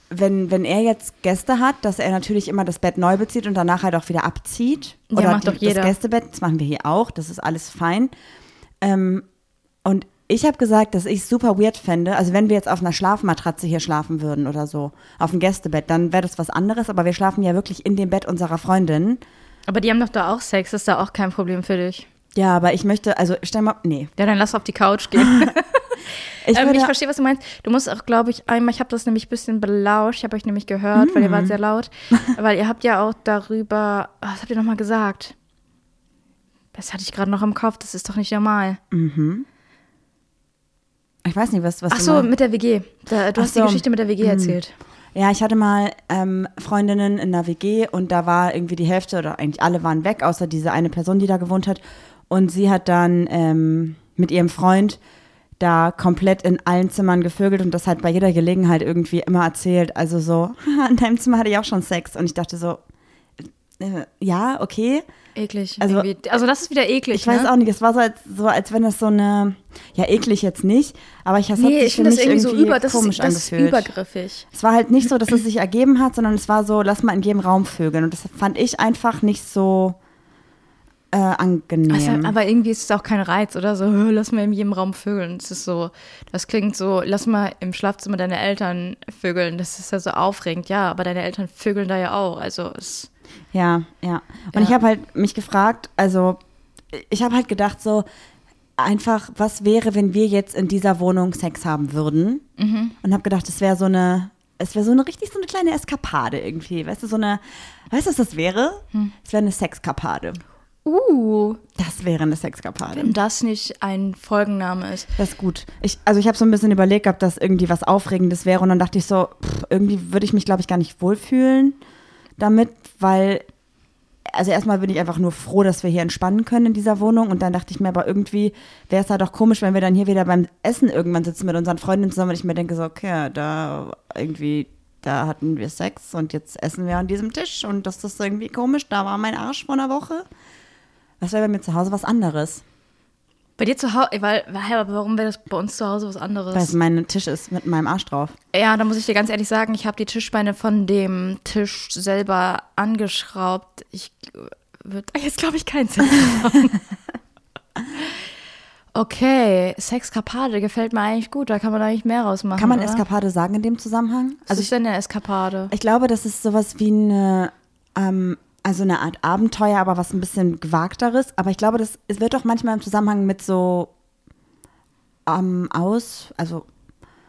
wenn, wenn er jetzt Gäste hat, dass er natürlich immer das Bett neu bezieht und danach halt auch wieder abzieht. Ja, Oder macht doch jeder. das Gästebett, das machen wir hier auch, das ist alles fein. Ähm, und ich habe gesagt, dass ich es super weird fände, also wenn wir jetzt auf einer Schlafmatratze hier schlafen würden oder so, auf dem Gästebett, dann wäre das was anderes, aber wir schlafen ja wirklich in dem Bett unserer Freundin. Aber die haben doch da auch Sex, ist da auch kein Problem für dich. Ja, aber ich möchte, also stell mal, nee. Ja, dann lass auf die Couch gehen. Ich ähm, ich verstehe, was du meinst. Du musst auch, glaube ich, einmal, ich habe das nämlich ein bisschen belauscht, ich habe euch nämlich gehört, weil ihr Mhm. wart sehr laut. weil ihr habt ja auch darüber, oh, was habt ihr nochmal gesagt? Das hatte ich gerade noch im Kopf, das ist doch nicht normal. ich weiß nicht, was, was Ach so, mit der WG. Da, du Ach hast die so. Geschichte mit der WG erzählt. Ja, ich hatte mal ähm, Freundinnen in einer WG und da war irgendwie die Hälfte oder eigentlich alle waren weg, außer diese eine Person, die da gewohnt hat. Und sie hat dann ähm, mit ihrem Freund da komplett in allen Zimmern gevögelt und das halt bei jeder Gelegenheit irgendwie immer erzählt. Also so, "Haha, in deinem Zimmer hatte ich auch schon Sex. Und ich dachte so, äh, ja, okay. Eklig. Also- Also, also das ist wieder eklig. Ich weiß ne? auch nicht, es war so als, so, als wenn es so eine, ja, eklig jetzt nicht, aber ich, es hat Nee, sich ich für finde das mich irgendwie so über, das komisch ist, das ist angefühlt. übergriffig. Es war halt nicht so, dass es sich ergeben hat, sondern es war so, lass mal in jedem Raum vögeln. Und das fand ich einfach nicht so äh, angenehm. Also, aber irgendwie ist es auch kein Reiz, oder? So, "Hö, lass mal in jedem Raum vögeln. Das ist so, das klingt so, lass mal im Schlafzimmer deine Eltern vögeln. Das ist ja so aufregend. Ja, aber deine Eltern vögeln da ja auch. Also es. ja, ja. Und Ja. ich habe halt mich gefragt, also ich habe halt gedacht so, einfach, was wäre, wenn wir jetzt in dieser Wohnung Sex haben würden? Mhm. Und habe gedacht, es wäre so eine, es wäre so eine richtig so eine kleine Eskapade irgendwie. Weißt du, so eine, weißt du, was das wäre? Hm. Es wäre eine Sexkapade. Uh, Das wäre eine Sexkapade. wenn das nicht ein Folgenname ist. Das ist gut. Ich, also ich habe so ein bisschen überlegt, ob das irgendwie was Aufregendes wäre und dann dachte ich so, pff, irgendwie würde ich mich, glaube ich, gar nicht wohlfühlen damit, weil, also erstmal bin ich einfach nur froh, dass wir hier entspannen können in dieser Wohnung und dann dachte ich mir aber irgendwie wäre es halt auch komisch, wenn wir dann hier wieder beim Essen irgendwann sitzen mit unseren Freundinnen zusammen und ich mir denke so, okay, da irgendwie, da hatten wir Sex und jetzt essen wir an diesem Tisch und das ist irgendwie komisch, da war mein Arsch vor einer Woche. Das wäre bei mir zu Hause was anderes, Bei dir zu Hause, weil, hä, aber warum wäre das bei uns zu Hause was anderes? weil es mein Tisch ist mit meinem Arsch drauf. Ja, da muss ich dir ganz ehrlich sagen, ich habe die Tischbeine von dem Tisch selber angeschraubt. Ich würde jetzt, glaube ich, keinen haben. Okay, Sexkapade gefällt mir eigentlich gut. Da kann man eigentlich mehr rausmachen. Kann man oder? Eskapade sagen in dem Zusammenhang? Was ist denn eine Eskapade? Ich glaube, das ist sowas wie eine, ähm, also eine Art Abenteuer, aber was ein bisschen gewagteres. Aber ich glaube, das es wird doch manchmal im Zusammenhang mit so ähm, aus, also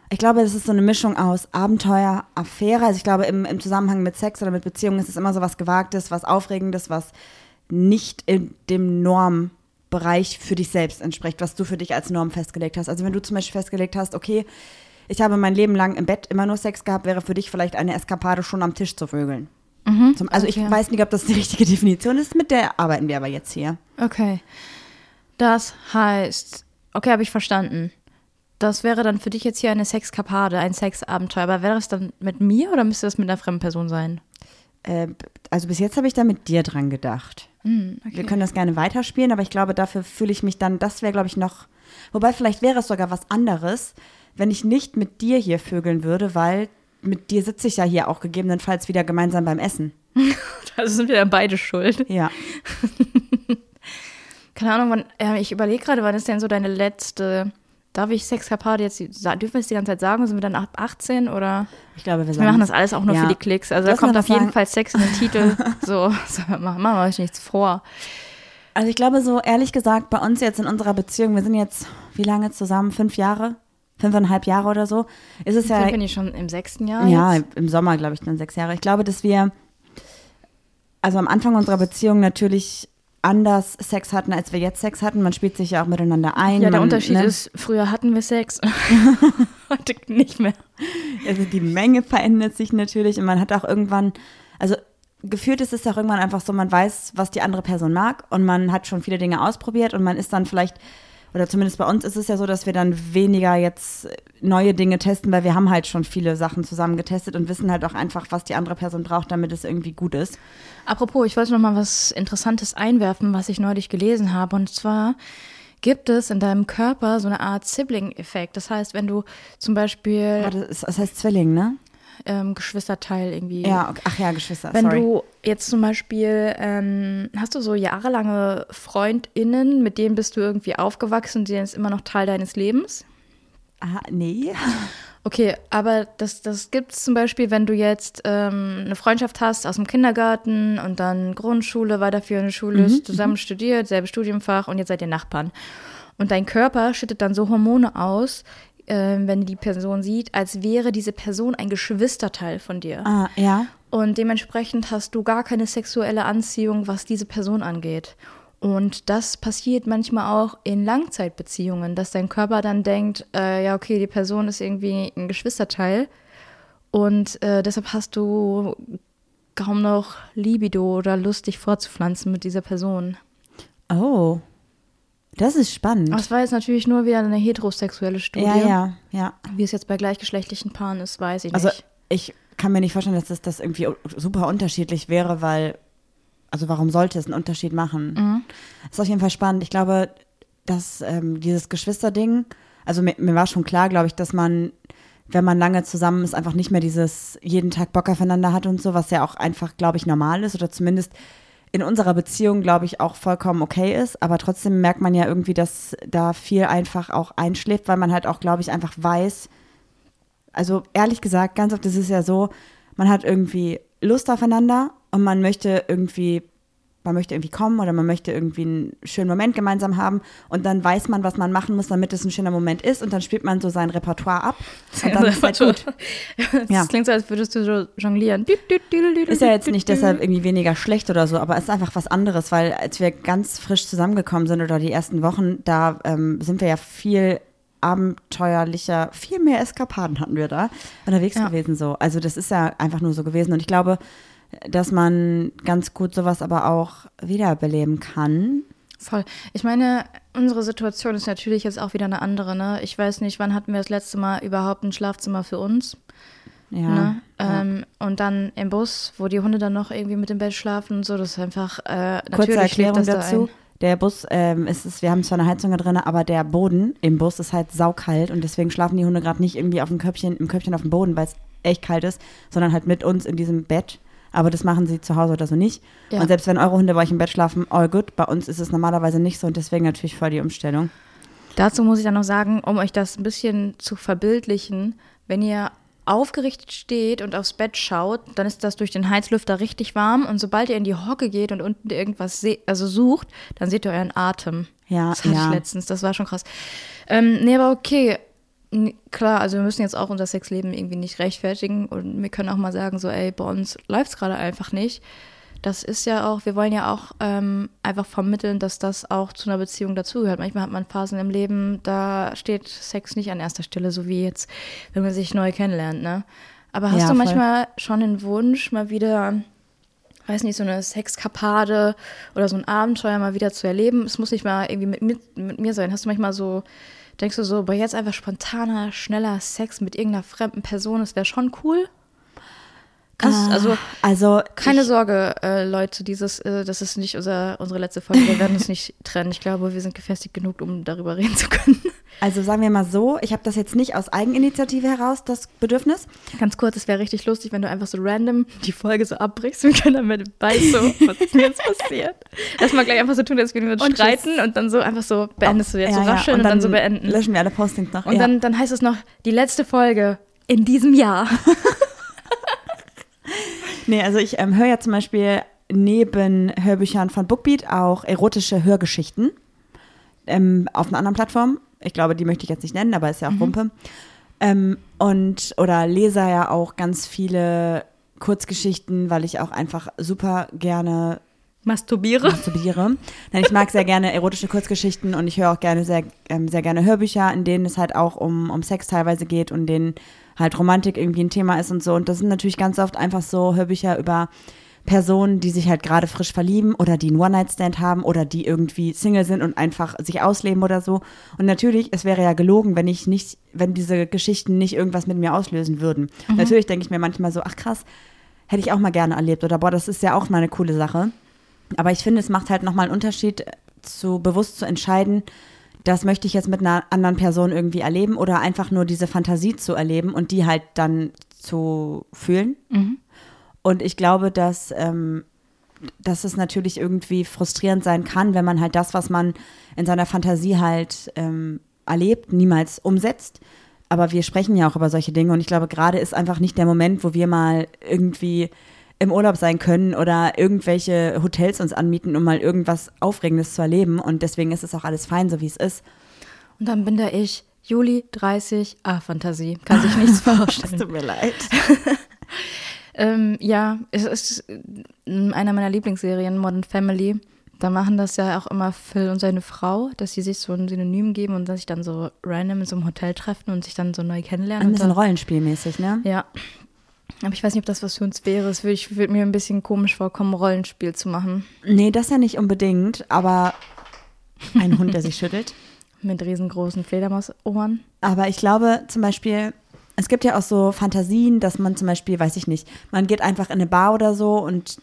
ich glaube, das ist so eine Mischung aus Abenteuer, Affäre. Also ich glaube, im, im Zusammenhang mit Sex oder mit Beziehungen ist es immer so was Gewagtes, was Aufregendes, was nicht in dem Normbereich für dich selbst entspricht, was du für dich als Norm festgelegt hast. Also wenn du zum Beispiel festgelegt hast, okay, ich habe mein Leben lang im Bett immer nur Sex gehabt, wäre für dich vielleicht eine Eskapade schon am Tisch zu vögeln. Zum, also okay. ich weiß nicht, ob das die richtige Definition ist, mit der arbeiten wir aber jetzt hier. Okay. Das heißt, okay, habe ich verstanden. Das wäre dann für dich jetzt hier eine Sexkapade, ein Sexabenteuer. Aber wäre das dann mit mir oder müsste das mit einer fremden Person sein? Äh, also bis jetzt habe ich da mit dir dran gedacht. Hm, okay. Wir können das gerne weiterspielen, aber ich glaube, dafür fühle ich mich dann, das wäre, glaube ich, noch. Wobei, vielleicht wäre es sogar was anderes, wenn ich nicht mit dir hier vögeln würde, weil mit dir sitze ich ja hier auch gegebenenfalls wieder gemeinsam beim Essen. Also sind wir dann beide schuld. Ja. Keine Ahnung, wann, äh, ich überlege gerade, wann ist denn so deine letzte darf ich Sexkapade jetzt, dürfen wir es die ganze Zeit sagen? Sind wir dann ab 18 oder? Ich glaube, wir, Wir sagen machen das alles auch nur Ja. für die Klicks. Also da Lass mal kommt auf jeden sagen. Fall Sex in den Titel. so, so machen wir euch nichts vor. Also ich glaube so, ehrlich gesagt, bei uns jetzt in unserer Beziehung, wir sind jetzt, wie lange zusammen? Fünf Jahre? Fünfeinhalb Jahre oder so? Ist es ja, Sind wir nicht schon im sechsten Jahr ja, jetzt? im Sommer, glaube ich, dann sechs Jahre. Ich glaube, dass wir, also am Anfang unserer Beziehung natürlich anders Sex hatten, als wir jetzt Sex hatten. Man spielt sich ja auch miteinander ein. Ja, der man, Unterschied ne? ist, früher hatten wir Sex, heute nicht mehr. Also die Menge verändert sich natürlich und man hat auch irgendwann, also gefühlt ist es auch irgendwann einfach so, man weiß, was die andere Person mag und man hat schon viele Dinge ausprobiert und man ist dann vielleicht, oder zumindest bei uns ist es ja so, dass wir dann weniger jetzt neue Dinge testen, weil wir haben halt schon viele Sachen zusammen getestet und wissen halt auch einfach, was die andere Person braucht, damit es irgendwie gut ist. Apropos, ich wollte noch mal was Interessantes einwerfen, was ich neulich gelesen habe. Und zwar gibt es in deinem Körper so eine Art Sibling-Effekt. Das heißt, wenn du zum Beispiel Aber das, ist, das heißt Zwilling, ne? Ähm, Geschwisterteil irgendwie Ja, okay. ach ja, Geschwister, Wenn sorry. du jetzt zum Beispiel, ähm, hast du so jahrelange FreundInnen, mit denen bist du irgendwie aufgewachsen und die sind immer noch Teil deines Lebens? ah, nee. Okay, aber das, das gibt es zum Beispiel, wenn du jetzt ähm, eine Freundschaft hast aus dem Kindergarten und dann Grundschule, weiterführende Schule, zusammen studiert, selbe Studienfach und jetzt seid ihr Nachbarn. Und dein Körper schüttet dann so Hormone aus, ähm, wenn die Person sieht, als wäre diese Person ein Geschwisterteil von dir. Ah, ja. Und dementsprechend hast du gar keine sexuelle Anziehung, was diese Person angeht. Und das passiert manchmal auch in Langzeitbeziehungen, dass dein Körper dann denkt, äh, ja, okay, die Person ist irgendwie ein Geschwisterteil. Und äh, deshalb hast du kaum noch Libido oder Lust, dich fortzupflanzen mit dieser Person. Oh. Das ist spannend. Das war jetzt natürlich nur wieder eine heterosexuelle Studie. ja, ja, ja. Wie es jetzt bei gleichgeschlechtlichen Paaren ist, weiß ich Also nicht. ich kann mir nicht vorstellen, dass das, das irgendwie super unterschiedlich wäre, weil, also warum sollte es einen Unterschied machen? Mhm. Ist auf jeden Fall spannend. Ich glaube, dass ähm, dieses Geschwisterding, also mir, mir war schon klar, glaube ich, dass man, wenn man lange zusammen ist, einfach nicht mehr dieses jeden Tag Bock aufeinander hat und so, was ja auch einfach, glaube ich, normal ist oder zumindest in unserer Beziehung, glaube ich, auch vollkommen okay ist. Aber trotzdem merkt man ja irgendwie, dass da viel einfach auch einschläft, weil man halt auch, glaube ich, einfach weiß, also ehrlich gesagt, ganz oft ist es ja so, man hat irgendwie Lust aufeinander und man möchte irgendwie, man möchte irgendwie kommen oder man möchte irgendwie einen schönen Moment gemeinsam haben und dann weiß man, was man machen muss, damit es ein schöner Moment ist und dann spielt man so sein Repertoire ab und dann ist halt gut. Das Ja. klingt so, als würdest du so jonglieren. Ist ja jetzt nicht deshalb irgendwie weniger schlecht oder so, aber es ist einfach was anderes, weil als wir ganz frisch zusammengekommen sind oder die ersten Wochen, da ähm, sind wir ja viel abenteuerlicher, viel mehr Eskapaden hatten wir da unterwegs Ja. gewesen so. Also das ist ja einfach nur so gewesen und ich glaube, dass man ganz gut sowas aber auch wiederbeleben kann. Voll. Ich meine, unsere Situation ist natürlich jetzt auch wieder eine andere. Ne? Ich weiß nicht, wann hatten wir das letzte Mal überhaupt ein Schlafzimmer für uns? Ja. Ne? ja. Ähm, und dann im Bus, wo die Hunde dann noch irgendwie mit dem Bett schlafen und so. Das ist einfach äh, Kurze natürlich schläft Erklärung da dazu. ein. Der Bus, ähm, ist, es, wir haben zwar eine Heizung da drin, aber der Boden im Bus ist halt saukalt und deswegen schlafen die Hunde gerade nicht irgendwie auf dem Köpfchen, im Köpfchen auf dem Boden, weil es echt kalt ist, sondern halt mit uns in diesem Bett. Aber das machen sie zu Hause oder so nicht. Ja. Und selbst wenn eure Hunde bei euch im Bett schlafen, all good. Bei uns ist es normalerweise nicht so und deswegen natürlich voll die Umstellung. Dazu muss ich dann noch sagen, um euch das ein bisschen zu verbildlichen, wenn ihr aufgerichtet steht und aufs Bett schaut, dann ist das durch den Heizlüfter richtig warm und sobald ihr in die Hocke geht und unten irgendwas also sucht, dann seht ihr euren Atem. Ja, das hatte ja. ich letztens, das war schon krass. Ähm, nee, aber okay, klar, also wir müssen jetzt auch unser Sexleben irgendwie nicht rechtfertigen und wir können auch mal sagen, so, ey, bei uns läuft es gerade einfach nicht. Das ist ja auch, wir wollen ja auch ähm, einfach vermitteln, dass das auch zu einer Beziehung dazugehört. Manchmal hat man Phasen im Leben, da steht Sex nicht an erster Stelle, so wie jetzt, wenn man sich neu kennenlernt, ne? Aber hast Ja, du voll. manchmal schon den Wunsch, mal wieder, weiß nicht, so eine Sexkapade oder so ein Abenteuer mal wieder zu erleben? Es muss nicht mal irgendwie mit, mit, mit mir sein. Hast du manchmal so, denkst du so, boah, jetzt einfach spontaner, schneller Sex mit irgendeiner fremden Person, das wäre schon cool? Kannst, Ah, also also keine ich, Sorge, äh, Leute, dieses, äh, das ist nicht unser, unsere letzte Folge. Wir werden uns nicht trennen. Ich glaube, wir sind gefestigt genug, um darüber reden zu können. Also sagen wir mal so, ich habe das jetzt nicht aus Eigeninitiative heraus, das Bedürfnis. Ganz kurz, es wäre richtig lustig, wenn du einfach so random die Folge so abbrichst. Wir können dann mit bei so, was ist denn jetzt passiert? Erstmal gleich einfach so tun, als würden wir uns Und streiten und dann so einfach so beendest du jetzt so rascheln und, dann, so beenden. Löschen wir alle Postings noch. Und ja. dann, dann heißt es noch, die letzte Folge in diesem Jahr. Nee, also ich ähm, höre ja zum Beispiel neben Hörbüchern von Bookbeat auch erotische Hörgeschichten ähm, auf einer anderen Plattform. Ich glaube, die möchte ich jetzt nicht nennen, aber ist ja auch Wumpe. Ähm, und oder lese ja auch ganz viele Kurzgeschichten, weil ich auch einfach super gerne Masturbiere. masturbiere. Denn ich mag sehr gerne erotische Kurzgeschichten und ich höre auch gerne sehr, ähm, sehr gerne Hörbücher, in denen es halt auch um, um Sex teilweise geht und denen halt Romantik irgendwie ein Thema ist und so. Und das sind natürlich ganz oft einfach so Hörbücher über Personen, die sich halt gerade frisch verlieben oder die einen One-Night-Stand haben oder die irgendwie Single sind und einfach sich ausleben oder so. Und natürlich, es wäre ja gelogen, wenn ich nicht, wenn diese Geschichten nicht irgendwas mit mir auslösen würden. Natürlich denke ich mir manchmal so, ach krass, hätte ich auch mal gerne erlebt oder boah, das ist ja auch mal eine coole Sache. Aber ich finde, es macht halt nochmal einen Unterschied, zu bewusst zu entscheiden, das möchte ich jetzt mit einer anderen Person irgendwie erleben oder einfach nur diese Fantasie zu erleben und die halt dann zu fühlen. Und ich glaube, dass, ähm, dass es natürlich irgendwie frustrierend sein kann, wenn man halt das, was man in seiner Fantasie halt ähm, erlebt, niemals umsetzt. Aber wir sprechen ja auch über solche Dinge und ich glaube, gerade ist einfach nicht der Moment, wo wir mal irgendwie im Urlaub sein können oder irgendwelche Hotels uns anmieten, um mal irgendwas Aufregendes zu erleben. Und deswegen ist es auch alles fein, so wie es ist. Und dann bin da ich, Juli 30, ah, Fantasie, kann sich nichts vorstellen. tut mir leid. Ähm, ja, es ist äh, einer meiner Lieblingsserien, Modern Family. Da machen das ja auch immer Phil und seine Frau, dass sie sich so ein Synonym geben und dass sich dann so random in so einem Hotel treffen und sich dann so neu kennenlernen. Ein Und bisschen rollenspielmäßig, ne? ja. Aber ich weiß nicht, ob das was für uns wäre. Es würde würd mir ein bisschen komisch vorkommen, Rollenspiel zu machen. Nee, das ja nicht unbedingt, aber ein Hund, der sich schüttelt. Mit riesengroßen Fledermausohren. Aber ich glaube zum Beispiel, es gibt ja auch so Fantasien, dass man zum Beispiel, weiß ich nicht, man geht einfach in eine Bar oder so und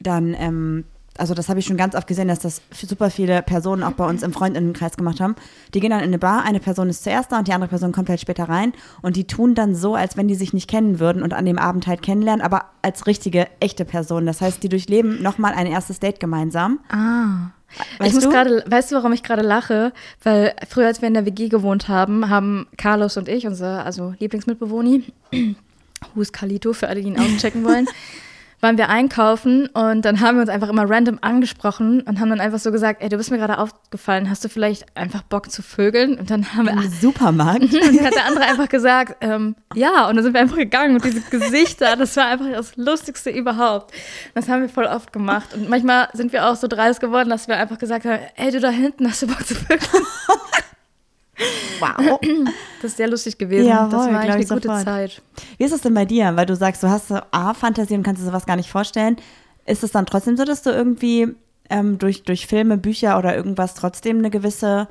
dann, ähm, also das habe ich schon ganz oft gesehen, dass das super viele Personen auch bei uns im Freundinnenkreis gemacht haben. Die gehen dann in eine Bar, eine Person ist zuerst da und die andere Person kommt halt später rein und die tun dann so, als wenn die sich nicht kennen würden und an dem Abend halt kennenlernen, aber als richtige, echte Person. Das heißt, die durchleben nochmal ein erstes Date gemeinsam. Ah. Weißt ich muss du? gerade, weißt du, warum ich gerade lache? Weil früher, als wir in der WG gewohnt haben, haben Carlos und ich, unser also Lieblingsmitbewohner, Who is Carlito, für alle, die ihn auschecken wollen, waren wir einkaufen und dann haben wir uns einfach immer random angesprochen und haben dann einfach so gesagt, ey, du bist mir gerade aufgefallen, hast du vielleicht einfach Bock zu vögeln? Und dann haben wir, Im Supermarkt. und dann hat der andere einfach gesagt, ähm, ja, und dann sind wir einfach gegangen und diese Gesichter, das war einfach das Lustigste überhaupt. Das haben wir voll oft gemacht. Und manchmal sind wir auch so dreist geworden, dass wir einfach gesagt haben, ey, du da hinten, hast du Bock zu vögeln? Wow. Das ist sehr lustig gewesen. Jawohl, das war eine gute sofort. Zeit. Wie ist es denn bei dir? Weil du sagst, du hast so A-Fantasie und kannst dir sowas gar nicht vorstellen. Ist es dann trotzdem so, dass du irgendwie ähm, durch, durch Filme, Bücher oder irgendwas trotzdem eine gewisse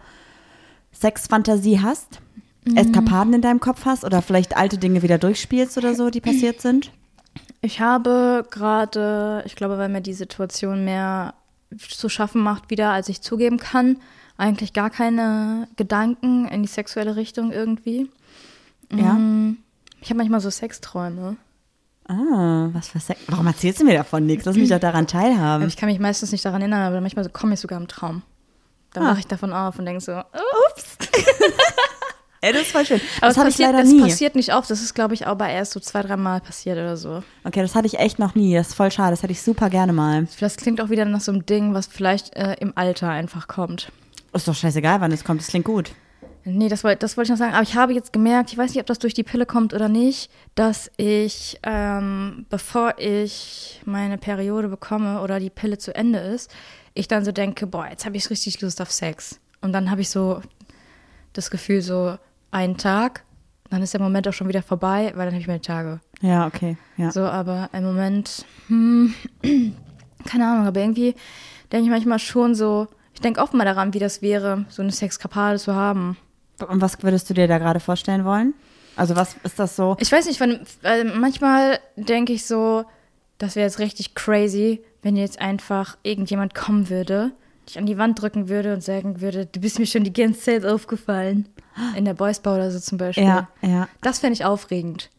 Sexfantasie hast? Mhm. Eskapaden in deinem Kopf hast oder vielleicht alte Dinge wieder durchspielst oder so, die passiert sind? Ich habe gerade, ich glaube, weil mir die Situation mehr zu schaffen macht wieder, als ich zugeben kann, eigentlich gar keine Gedanken in die sexuelle Richtung irgendwie. Ja. Mm, Ich habe manchmal so Sexträume. Ah, was für Sex. Warum erzählst du mir davon nichts? Lass mich doch daran teilhaben. ich kann mich meistens nicht daran erinnern, aber manchmal komme ich sogar im Traum. Dann Ah. wache ich davon auf und denke so. Ups. Ey, das ist voll schön. aber das es habe ich passiert, leider nie. passiert nicht oft. Das ist, glaube ich, aber erst so zwei, drei Mal passiert oder so. Okay, das hatte ich echt noch nie. Das ist voll schade. Das hätte ich super gerne mal. Das klingt auch wieder nach so einem Ding, was vielleicht äh, im Alter einfach kommt. Ist doch scheißegal, wann es kommt. Das klingt gut. Nee, das wollte das wollte ich noch sagen. Aber ich habe jetzt gemerkt, ich weiß nicht, ob das durch die Pille kommt oder nicht, dass ich, ähm, bevor ich meine Periode bekomme oder die Pille zu Ende ist, ich dann so denke, boah, jetzt habe ich richtig Lust auf Sex. Und dann habe ich so das Gefühl, so einen Tag, dann ist der Moment auch schon wieder vorbei, weil dann habe ich meine Tage. Ja, okay. Ja. So, aber im Moment, hm, keine Ahnung, aber irgendwie denke ich manchmal schon so, ich denke oft mal daran, wie das wäre, so eine Sexkapade zu haben. Und was würdest du dir da gerade vorstellen wollen? Also was ist das so? Ich weiß nicht, wenn, weil manchmal denke ich so, das wäre jetzt richtig crazy, wenn jetzt einfach irgendjemand kommen würde, dich an die Wand drücken würde und sagen würde, du bist mir schon die ganze Zeit aufgefallen. In der Boys Bar oder so zum Beispiel. Ja, ja. Das fände ich aufregend.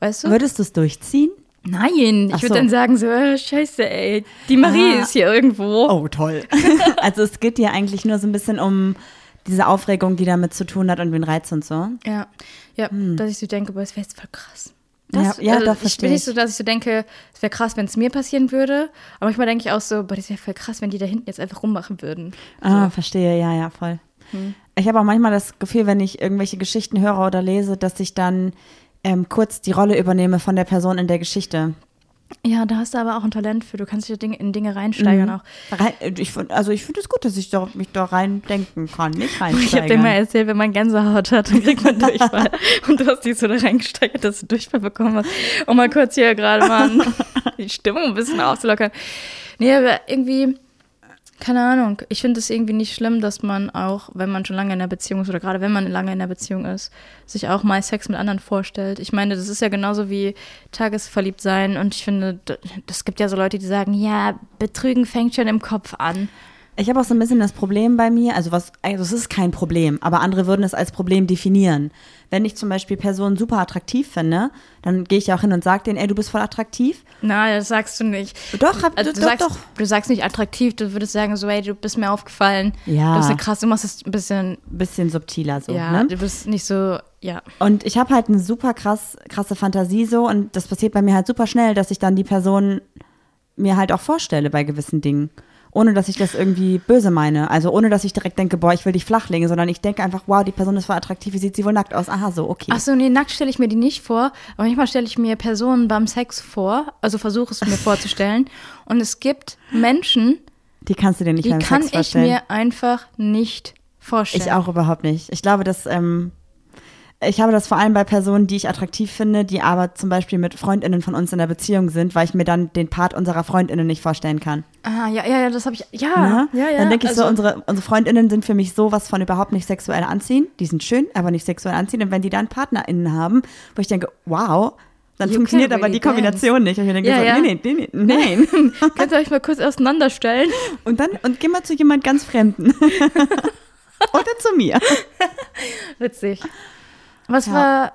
Weißt du? Würdest du es durchziehen? Nein, Ach ich würde so. dann sagen so, äh, scheiße, ey, die Marie Ah. ist hier irgendwo. Oh, toll. also es geht dir eigentlich nur so ein bisschen um diese Aufregung, die damit zu tun hat und den Reiz und so. Ja, ja, dass ich so denke, boah, das wäre jetzt voll krass. Das, Hm. Ja, ja, also doch, ich versteh bin nicht ich. so, dass ich so denke, es wäre krass, wenn es mir passieren würde. Aber manchmal denke ich auch so, boah, das wäre voll krass, wenn die da hinten jetzt einfach rummachen würden. Ah, verstehe, ja, ja, voll. Hm. Ich habe auch manchmal das Gefühl, wenn ich irgendwelche Geschichten höre oder lese, dass ich dann ähm, kurz die Rolle übernehme von der Person in der Geschichte. Ja, da hast du aber auch ein Talent für. Du kannst dich in Dinge reinsteigern Mhm. auch. Rein, äh, ich, also ich finde es gut, dass ich da, mich da rein denken kann, nicht Ich habe dir reinsteigern. mal erzählt, wenn man Gänsehaut hat, dann kriegt man Durchfall. Und du hast dich so da reingesteigert, dass du Durchfall bekommen hast. Um mal kurz hier gerade mal die Stimmung ein bisschen aufzulockern. Nee, aber irgendwie, keine Ahnung. Ich finde es irgendwie nicht schlimm, dass man auch, wenn man schon lange in einer Beziehung ist oder gerade wenn man lange in einer Beziehung ist, sich auch mal Sex mit anderen vorstellt. Ich meine, das ist ja genauso wie tagesverliebt sein. Und ich finde, d- es gibt ja so Leute, die sagen, ja, Betrügen fängt schon im Kopf an. Ich habe auch so ein bisschen das Problem bei mir, also was, also es ist kein Problem, aber andere würden es als Problem definieren. Wenn ich zum Beispiel Personen super attraktiv finde, dann gehe ich auch hin und sage denen, ey, du bist voll attraktiv. Nein, das sagst du nicht. Doch, hab, Also du, doch, sagst, doch. du sagst nicht attraktiv, du würdest sagen so, ey, du bist mir aufgefallen. Ja. Du bist ja krass, du machst es ein bisschen, Bisschen subtiler so, ja, ne? du bist nicht so, ja. Und ich habe halt eine super krass, krasse Fantasie so und das passiert bei mir halt super schnell, dass ich dann die Person mir halt auch vorstelle bei gewissen Dingen. Ohne dass ich das irgendwie böse meine. Also ohne dass ich direkt denke, boah, ich will dich flachlegen, sondern ich denke einfach, wow, die Person ist voll attraktiv, wie sieht sie wohl nackt aus? Aha, so, okay. Ach so, nee, nackt stelle ich mir die nicht vor, aber manchmal stelle ich mir Personen beim Sex vor, also versuche es mir vorzustellen. Und es gibt Menschen, Die kannst du dir nicht die beim kann Sex ich vorstellen. mir einfach nicht vorstellen. Ich auch überhaupt nicht. Ich glaube, dass ähm, ich habe das vor allem bei Personen, die ich attraktiv finde, die aber zum Beispiel mit Freundinnen von uns in der Beziehung sind, weil ich mir dann den Part unserer Freundinnen nicht vorstellen kann. Ah, ja, ja, ja, das habe ich, ja, Ne? ja, ja. Dann denke ich so, also- unsere, unsere Freundinnen sind für mich sowas von überhaupt nicht sexuell anziehen. Die sind schön, aber nicht sexuell anziehen. Und wenn die dann PartnerInnen haben, wo ich denke, wow, dann You funktioniert aber really die Kombination nicht. Und ich denke Ja, so, ja. nee, nee, nee, nee, nein. Könnt ihr euch mal kurz auseinanderstellen? Und dann, und geh mal zu jemand ganz Fremden. Oder zu mir. Witzig. Was Ja. war,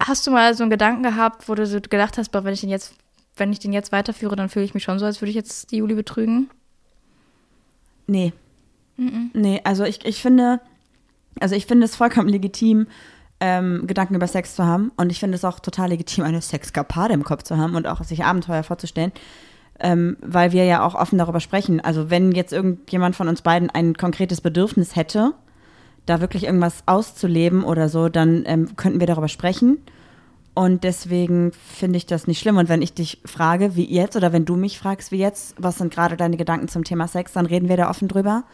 hast du mal so einen Gedanken gehabt, wo du so gedacht hast, boah, wenn ich den jetzt, wenn ich den jetzt weiterführe, dann fühle ich mich schon so, als würde ich jetzt die Juli betrügen? Nee. Nee, also ich, ich finde, also ich finde es vollkommen legitim, ähm, Gedanken über Sex zu haben. Und ich finde es auch total legitim, eine Sexkapade im Kopf zu haben und auch sich Abenteuer vorzustellen. Ähm, weil wir ja auch offen darüber sprechen. Also wenn jetzt irgendjemand von uns beiden ein konkretes Bedürfnis hätte, da wirklich irgendwas auszuleben oder so, dann ähm, könnten wir darüber sprechen. Und deswegen finde ich das nicht schlimm. Und wenn ich dich frage, wie jetzt, oder wenn du mich fragst, wie jetzt, was sind gerade deine Gedanken zum Thema Sex, dann reden wir da offen drüber.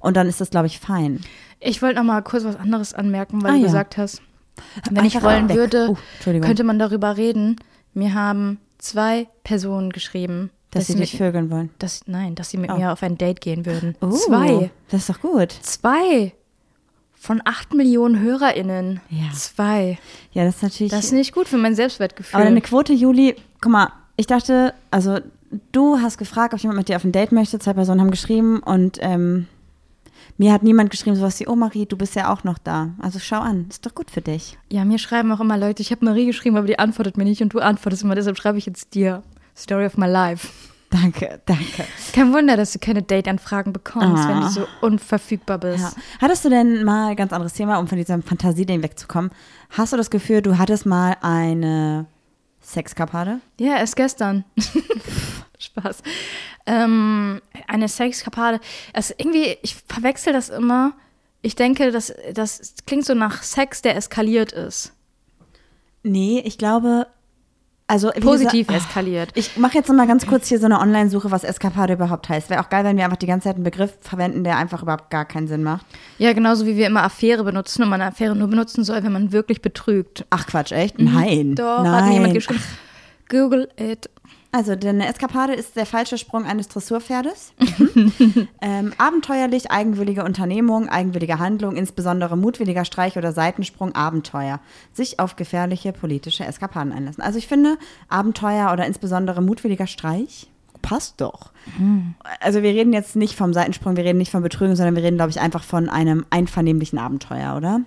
Und dann ist das, glaube ich, fein. Ich wollte noch mal kurz was anderes anmerken, weil Ah, du ja. gesagt hast, wenn ich Einfach wollen weg. würde, Entschuldigung. könnte man darüber reden. Mir haben zwei Personen geschrieben, dass sie mit, dich vögeln wollen. dass, nein, dass sie mit Oh. mir auf ein Date gehen würden. Oh, Zwei. Das ist doch gut. Zwei. Von acht Millionen HörerInnen. Ja. Zwei. Ja, das ist natürlich. Das ist nicht gut für mein Selbstwertgefühl. aber deine Quote, Juli, guck mal, ich dachte, also du hast gefragt, ob jemand mit dir auf ein Date möchte. Zwei Personen haben geschrieben und ähm, mir hat niemand geschrieben, sowas wie, oh Marie, du bist ja auch noch da. Also schau an, ist doch gut für dich. Ja, mir schreiben auch immer Leute, ich habe Marie geschrieben, aber die antwortet mir nicht und du antwortest immer, deshalb schreibe ich jetzt dir. Story of my life. Danke, danke. Kein Wunder, dass du keine Date-Anfragen bekommst, Ah. wenn du so unverfügbar bist. Ja. Hattest du denn mal, ganz anderes Thema, um von diesem Fantasieding wegzukommen, hast du das Gefühl, du hattest mal eine Sexkapade? Ja, erst gestern. Spaß. Ähm, eine Sexkapade. Also irgendwie, ich verwechsel das immer. Ich denke, das, das klingt so nach Sex, der eskaliert ist. Nee, ich glaube, also Positiv gesagt- eskaliert. Ich mache jetzt noch mal ganz kurz hier so eine Online-Suche, was Eskapade überhaupt heißt. Wäre auch geil, wenn wir einfach die ganze Zeit einen Begriff verwenden, der einfach überhaupt gar keinen Sinn macht. Ja, genauso wie wir immer Affäre benutzen und man eine Affäre nur benutzen soll, wenn man wirklich betrügt. Ach Quatsch, echt? Nein. Doch, Nein. hat mir jemand geschrieben. Google it. Also, eine Eskapade ist der falsche Sprung eines Dressurpferdes. Ähm, abenteuerlich, eigenwillige Unternehmung, eigenwillige Handlung, insbesondere mutwilliger Streich oder Seitensprung, Abenteuer. Sich auf gefährliche politische Eskapaden einlassen. Also, ich finde, Abenteuer oder insbesondere mutwilliger Streich passt doch. Mhm. Also, wir reden jetzt nicht vom Seitensprung, wir reden nicht von Betrügen, sondern wir reden, glaube ich, einfach von einem einvernehmlichen Abenteuer, oder?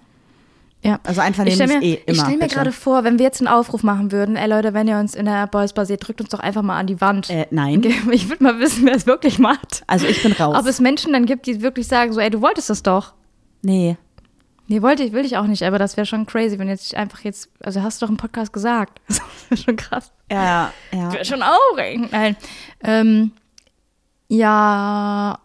Ja. Also einvernehmlich ich stell mir, eh immer. Ich stelle mir gerade vor, wenn wir jetzt einen Aufruf machen würden, ey Leute, wenn ihr uns in der Boys Bar seht, drückt uns doch einfach mal an die Wand. Äh, nein. Ich würde mal wissen, wer es wirklich macht. Also ich bin raus. Ob es Menschen dann gibt, die wirklich sagen, so, ey, du wolltest das doch. Nee. Nee, wollte ich, will ich auch nicht, aber das wäre schon crazy, wenn jetzt einfach jetzt, also hast du doch im Podcast gesagt. Das wäre schon krass. Ja, ja. Das wäre schon auch, nein. Ähm, ja,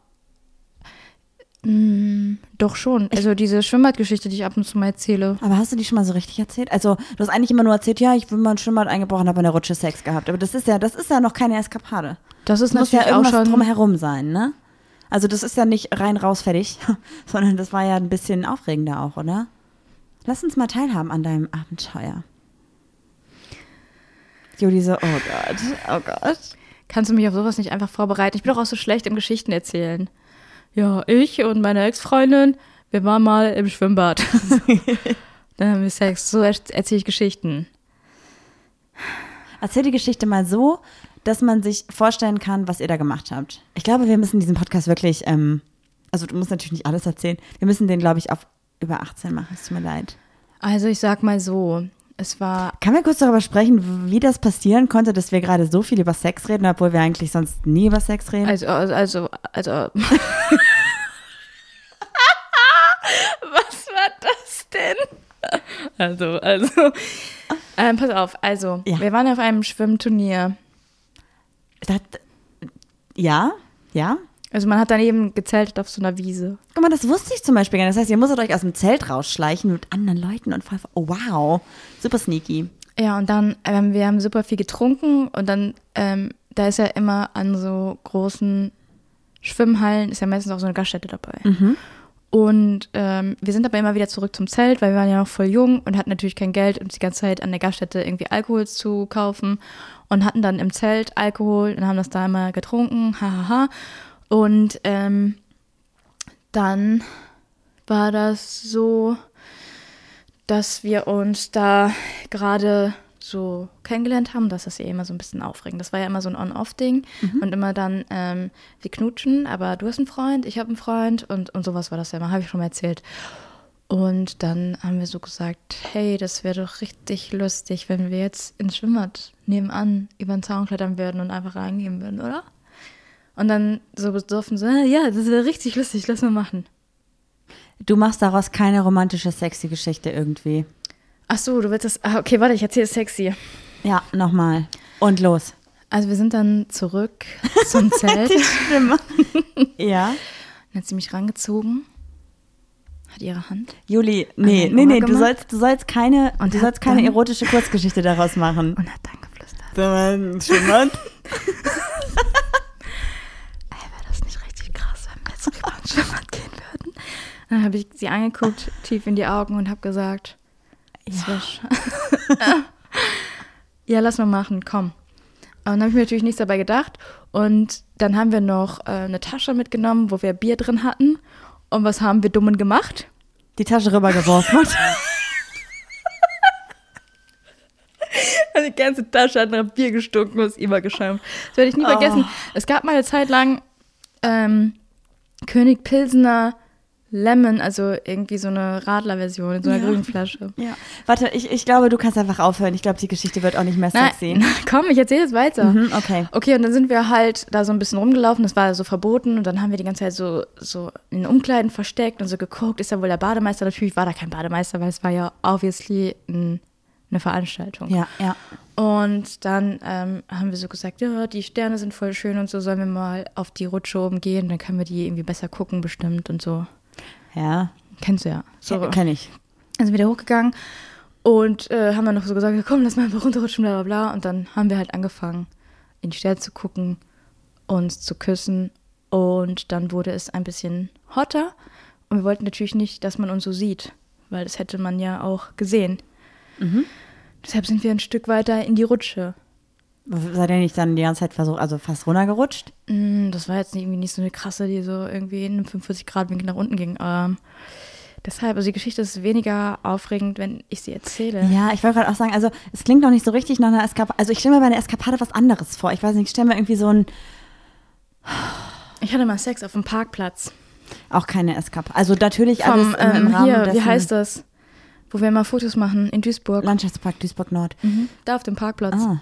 Mm, doch schon. Also diese Schwimmbadgeschichte, die ich ab und zu mal erzähle. Aber hast du die schon mal so richtig erzählt? Also du hast eigentlich immer nur erzählt, ja, ich bin mal ein Schwimmbad eingebrochen, habe in der Rutsche Sex gehabt. Aber das ist ja, das ist ja noch keine Eskapade. Das ist das muss natürlich ja irgendwas auch schon drumherum sein, ne? Also das ist ja nicht rein raus fertig, sondern das war ja ein bisschen aufregender auch, oder? Lass uns mal teilhaben an deinem Abenteuer. Juli so, oh Gott, oh Gott. Kannst du mich auf sowas nicht einfach vorbereiten? Ich bin doch auch so schlecht im Geschichten erzählen ja, ich und meine Ex-Freundin, wir waren mal im Schwimmbad. Dann haben wir Sex. So erzähle ich Geschichten. Erzähl die Geschichte mal so, dass man sich vorstellen kann, was ihr da gemacht habt. Ich glaube, wir müssen diesen Podcast wirklich, ähm, also du musst natürlich nicht alles erzählen. Wir müssen den, glaube ich, auf über 18 machen. Es tut mir leid. Also ich sag mal so, es war. Kann wir kurz darüber sprechen, wie das passieren konnte, dass wir gerade so viel über Sex reden, obwohl wir eigentlich sonst nie über Sex reden? Also, also, also. Was war das denn? Also, also. Ähm, pass auf, also, Ja. wir waren auf einem Schwimmturnier. Das, ja, ja. Also man hat dann eben gezeltet auf so einer Wiese. Guck mal, das wusste ich zum Beispiel gar nicht. Das heißt, ihr musstet euch aus dem Zelt rausschleichen mit anderen Leuten und voll, oh wow, super sneaky. Ja, und dann, ähm, wir haben super viel getrunken und dann, ähm, da ist ja immer an so großen Schwimmhallen, ist ja meistens auch so eine Gaststätte dabei. Und ähm, wir sind aber immer wieder zurück zum Zelt, weil wir waren ja noch voll jung und hatten natürlich kein Geld, uns die ganze Zeit an der Gaststätte irgendwie Alkohol zu kaufen und hatten dann im Zelt Alkohol und haben das da immer getrunken, hahaha. Und ähm, dann war das so, dass wir uns da gerade so kennengelernt haben, dass das ja immer so ein bisschen aufregend. Das war ja immer so ein On-Off-Ding und immer dann, ähm, wir knutschen, aber du hast einen Freund, ich habe einen Freund und, und sowas war das ja immer, habe ich schon mal erzählt. Und dann haben wir so gesagt, hey, das wäre doch richtig lustig, wenn wir jetzt ins Schwimmbad nebenan über den Zaun klettern würden und einfach reingehen würden, oder? Und dann so besoffen so, "Ah, ja, das wäre richtig lustig, lass mal machen. Du machst daraus keine romantische, sexy Geschichte irgendwie. Ach so, du willst das, ah, okay, warte, ich erzähle es sexy. Ja, nochmal. Und los. Also wir sind dann zurück zum Zelt. Stimme. ja. Dann hat sie mich rangezogen, hat ihre Hand. Juli, nee, nee, Ohr nee, du gemacht. sollst, du sollst keine, Und du sollst keine dann- erotische Kurzgeschichte daraus machen. Und hat dann geflüstert. Schwimmbad? Ey, wäre das nicht richtig krass, wenn wir jetzt über ein Schwimmbad gehen würden? Dann habe ich sie angeguckt, tief in die Augen und habe gesagt, das wär sch- ja, lass mal machen, komm. Und dann habe ich mir natürlich nichts dabei gedacht. Und dann haben wir noch äh, eine Tasche mitgenommen, wo wir Bier drin hatten. Und was haben wir dummen gemacht? Die Tasche rübergeworfen. Die ganze Tasche hat nach Bier gestunken und ist übergeschäumt. Das werde ich nie Oh. vergessen. Es gab mal eine Zeit lang ähm, König Pilsener Lemon, also irgendwie so eine Radler-Version in so einer Ja. grünen Flasche. Ja. Warte, ich, ich glaube, du kannst einfach aufhören. Ich glaube, die Geschichte wird auch nicht mehr sexy. Nein, komm, ich erzähle jetzt weiter. Mhm, okay. Okay, und dann sind wir halt da so ein bisschen rumgelaufen, das war so verboten und dann haben wir die ganze Zeit so, so in Umkleiden versteckt und so geguckt, ist da wohl der Bademeister? Natürlich war da kein Bademeister, weil es war ja obviously ein, eine Veranstaltung. Ja, ja. Und dann ähm, haben wir so gesagt, ja, die Sterne sind voll schön und so, sollen wir mal auf die Rutsche oben gehen, dann können wir die irgendwie besser gucken bestimmt und so. Ja, Kennst du ja. So. kenn ich. Dann sind wir da hochgegangen und äh, haben dann noch so gesagt, ja, komm, lass mal einfach runterrutschen, bla bla bla. Und dann haben wir halt angefangen, in die Sterne zu gucken, uns zu küssen. Und dann wurde es ein bisschen hotter. Und wir wollten natürlich nicht, dass man uns so sieht, weil das hätte man ja auch gesehen. Deshalb sind wir ein Stück weiter in die Rutsche. Seid ihr nicht dann die ganze Zeit versucht, also fast runtergerutscht? Mm, Das war jetzt irgendwie nicht so eine krasse, die so irgendwie in einem 45-Grad-Winkel nach unten ging. Ähm, deshalb, also die Geschichte ist weniger aufregend, wenn ich sie erzähle. Ja, ich wollte gerade auch sagen, also es klingt noch nicht so richtig nach einer Eskapade. Also ich stelle mir bei einer Eskapade was anderes vor. Ich weiß nicht, ich stelle mir irgendwie so ein, Ich hatte mal Sex auf dem Parkplatz. auch keine Eskapade. Also natürlich Vom, alles im, im ähm, Rahmen hier, dessen wie heißt das? Wo wir mal Fotos machen, in Duisburg. Landschaftspark Duisburg Nord. Mhm. Da auf dem Parkplatz. Ah,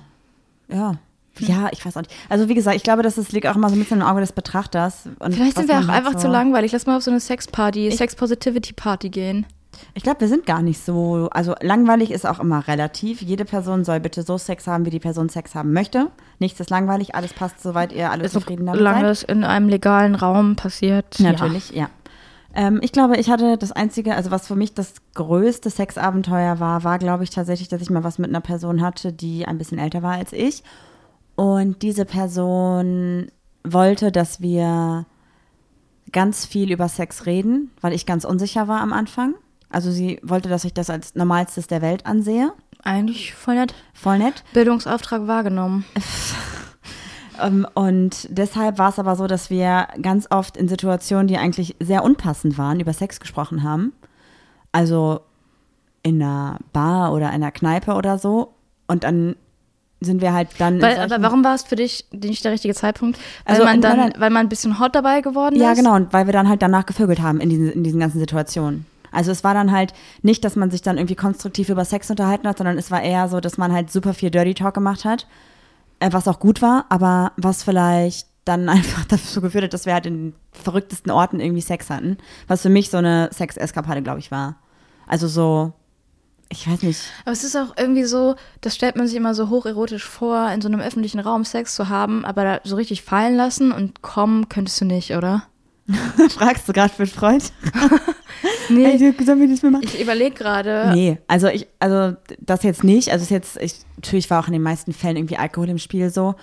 ja. Ja, ich weiß auch nicht. Also wie gesagt, ich glaube, dass das liegt auch immer so ein bisschen im Auge des Betrachters. Vielleicht sind wir auch einfach so zu langweilig. Lass mal auf so eine Sex-Party, Sex-Positivity-Party gehen. Ich glaube, wir sind gar nicht so. Also langweilig ist auch immer relativ. Jede Person soll bitte so Sex haben, wie die Person Sex haben möchte. Nichts ist langweilig, alles passt, soweit ihr alle zufrieden damit Solange seid. es in einem legalen Raum passiert. Natürlich, ja. Ähm, ich glaube, ich hatte das einzige, also was für mich das größte Sexabenteuer war, war, glaube ich, tatsächlich, dass ich mal was mit einer Person hatte, die ein bisschen älter war als ich. Und diese Person wollte, dass wir ganz viel über Sex reden, weil ich ganz unsicher war am Anfang. Also sie wollte, dass ich das als normalstes der Welt ansehe. Eigentlich voll nett. Voll nett. Bildungsauftrag wahrgenommen. Ähm, und deshalb war es aber so, dass wir ganz oft in Situationen, die eigentlich sehr unpassend waren, über Sex gesprochen haben. Also in einer Bar oder einer Kneipe oder so. Und dann sind wir halt dann. Weil, aber warum war es für dich nicht der richtige Zeitpunkt? Weil Also man dann, weil man ein bisschen hot dabei geworden Ja, ist? genau, und weil wir dann halt danach gevögelt haben in diesen, in diesen ganzen Situationen. Also es war dann halt nicht, dass man sich dann irgendwie konstruktiv über Sex unterhalten hat, sondern es war eher so, dass man halt super viel Dirty Talk gemacht hat, was auch gut war, aber was vielleicht dann einfach dazu geführt hat, dass wir halt in den verrücktesten Orten irgendwie Sex hatten, was für mich so eine Sex-Eskapade, glaube ich, war. Also so, ich weiß nicht, Aber es ist auch irgendwie so, das stellt man sich immer so hocherotisch vor, in so einem öffentlichen Raum Sex zu haben, aber da so richtig fallen lassen und kommen könntest du nicht, oder? fragst du gerade für einen Freund? Nee, Ey, sollen wir das mal machen? ich überlege gerade. Nee, also ich, also das jetzt nicht. Also es ist jetzt, ich, natürlich war auch in den meisten Fällen irgendwie Alkohol im Spiel so.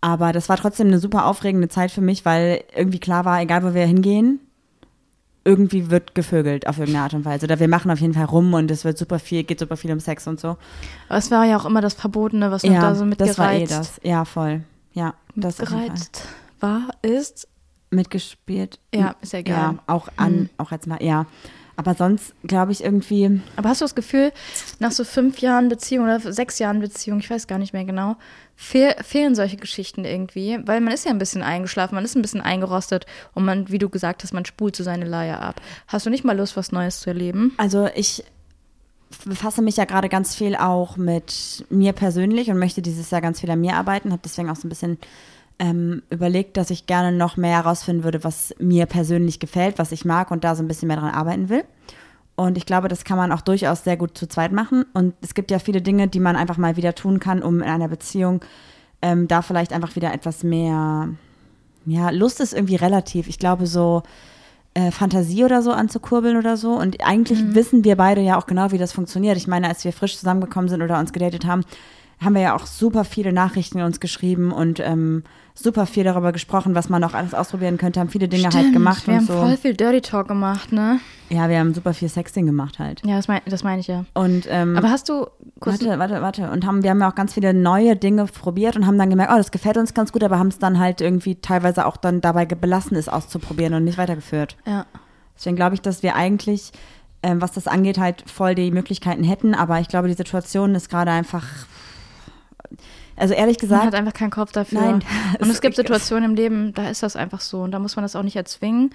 Aber das war trotzdem eine super aufregende Zeit für mich, weil irgendwie klar war, egal wo wir hingehen, irgendwie wird gevögelt auf irgendeine Art und Weise. Oder wir machen auf jeden Fall rum und es wird super viel, geht super viel um Sex und so. Aber es war ja auch immer das Verbotene, was noch da so mitgereizt, das war eh das. Ja, voll. Ja, das mitgereizt war, ist. Mitgespielt. Ja, ist ja egal. Ja, auch an, auch jetzt mal, ja. Aber sonst glaube ich irgendwie, Aber hast du das Gefühl, nach so fünf Jahren Beziehung oder sechs Jahren Beziehung, ich weiß gar nicht mehr genau, fehl, fehlen solche Geschichten irgendwie? Weil man ist ja ein bisschen eingeschlafen, man ist ein bisschen eingerostet und man, wie du gesagt hast, man spult so seine Leier ab. Hast du nicht mal Lust, was Neues zu erleben? Also ich befasse mich ja gerade ganz viel auch mit mir persönlich und möchte dieses Jahr ganz viel an mir arbeiten. Habe deswegen auch so ein bisschen ähm, überlegt, dass ich gerne noch mehr herausfinden würde, was mir persönlich gefällt, was ich mag und da so ein bisschen mehr dran arbeiten will. Und ich glaube, das kann man auch durchaus sehr gut zu zweit machen. Und es gibt ja viele Dinge, die man einfach mal wieder tun kann, um in einer Beziehung ähm, da vielleicht einfach wieder etwas mehr, ja, Lust ist irgendwie relativ. Ich glaube, so äh, Fantasie oder so anzukurbeln oder so. Und eigentlich wissen wir beide ja auch genau, wie das funktioniert. Ich meine, als wir frisch zusammengekommen sind oder uns gedatet haben, haben wir ja auch super viele Nachrichten uns geschrieben und ähm, super viel darüber gesprochen, was man noch alles ausprobieren könnte, haben viele Dinge halt gemacht wir und haben so. voll viel Dirty Talk gemacht, ne? Ja, wir haben super viel Sexting gemacht halt. Ja, das, mein, das meine ich ja. Und ähm, Aber hast du warte, warte, warte. Und haben, wir haben ja auch ganz viele neue Dinge probiert und haben dann gemerkt, oh, das gefällt uns ganz gut, aber haben es dann halt irgendwie teilweise auch dann dabei belassen, es auszuprobieren und nicht weitergeführt. ja. Deswegen glaube ich, dass wir eigentlich, ähm, was das angeht, halt voll die Möglichkeiten hätten. Aber ich glaube, die Situation ist gerade einfach. Also ehrlich Man gesagt, hat einfach keinen Kopf dafür. Nein. Und es gibt Situationen im Leben, da ist das einfach so. Und da muss man das auch nicht erzwingen.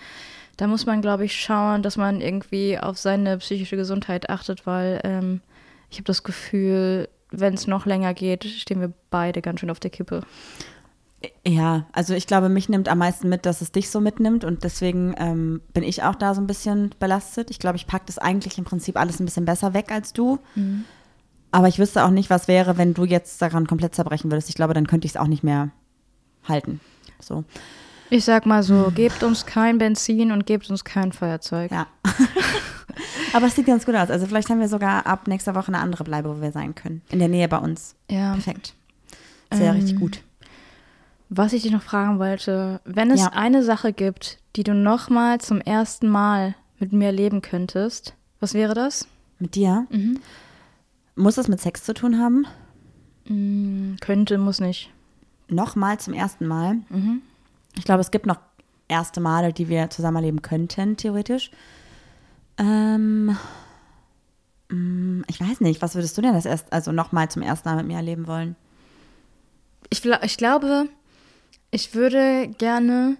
Da muss man, glaube ich, schauen, dass man irgendwie auf seine psychische Gesundheit achtet, weil ähm, ich habe das Gefühl, wenn es noch länger geht, stehen wir beide ganz schön auf der Kippe. ja, also ich glaube, mich nimmt am meisten mit, dass es dich so mitnimmt und deswegen ähm, bin ich auch da so ein bisschen belastet. Ich glaube, ich packe das eigentlich im Prinzip alles ein bisschen besser weg als du. Aber ich wüsste auch nicht, was wäre, wenn du jetzt daran komplett zerbrechen würdest. Ich glaube, dann könnte ich es auch nicht mehr halten. So, Ich sag mal so, gebt uns kein Benzin und gebt uns kein Feuerzeug. ja. Aber es sieht ganz gut aus. Also vielleicht haben wir sogar ab nächster Woche eine andere Bleibe, wo wir sein können. In der Nähe bei uns. Ja. Perfekt. Sehr Ähm, richtig gut. Was ich dich noch fragen wollte, wenn es Ja. eine Sache gibt, die du noch mal zum ersten Mal mit mir leben könntest, was wäre das? Mit dir? Mhm. Muss es mit Sex zu tun haben? Mm, könnte, muss nicht. Nochmal zum ersten Mal. Mhm. Ich glaube, es gibt noch erste Male, die wir zusammen erleben könnten, theoretisch. Ähm, mm, ich weiß nicht, was würdest du denn das erst, also nochmal zum ersten Mal mit mir erleben wollen? Ich, ich glaube, ich würde gerne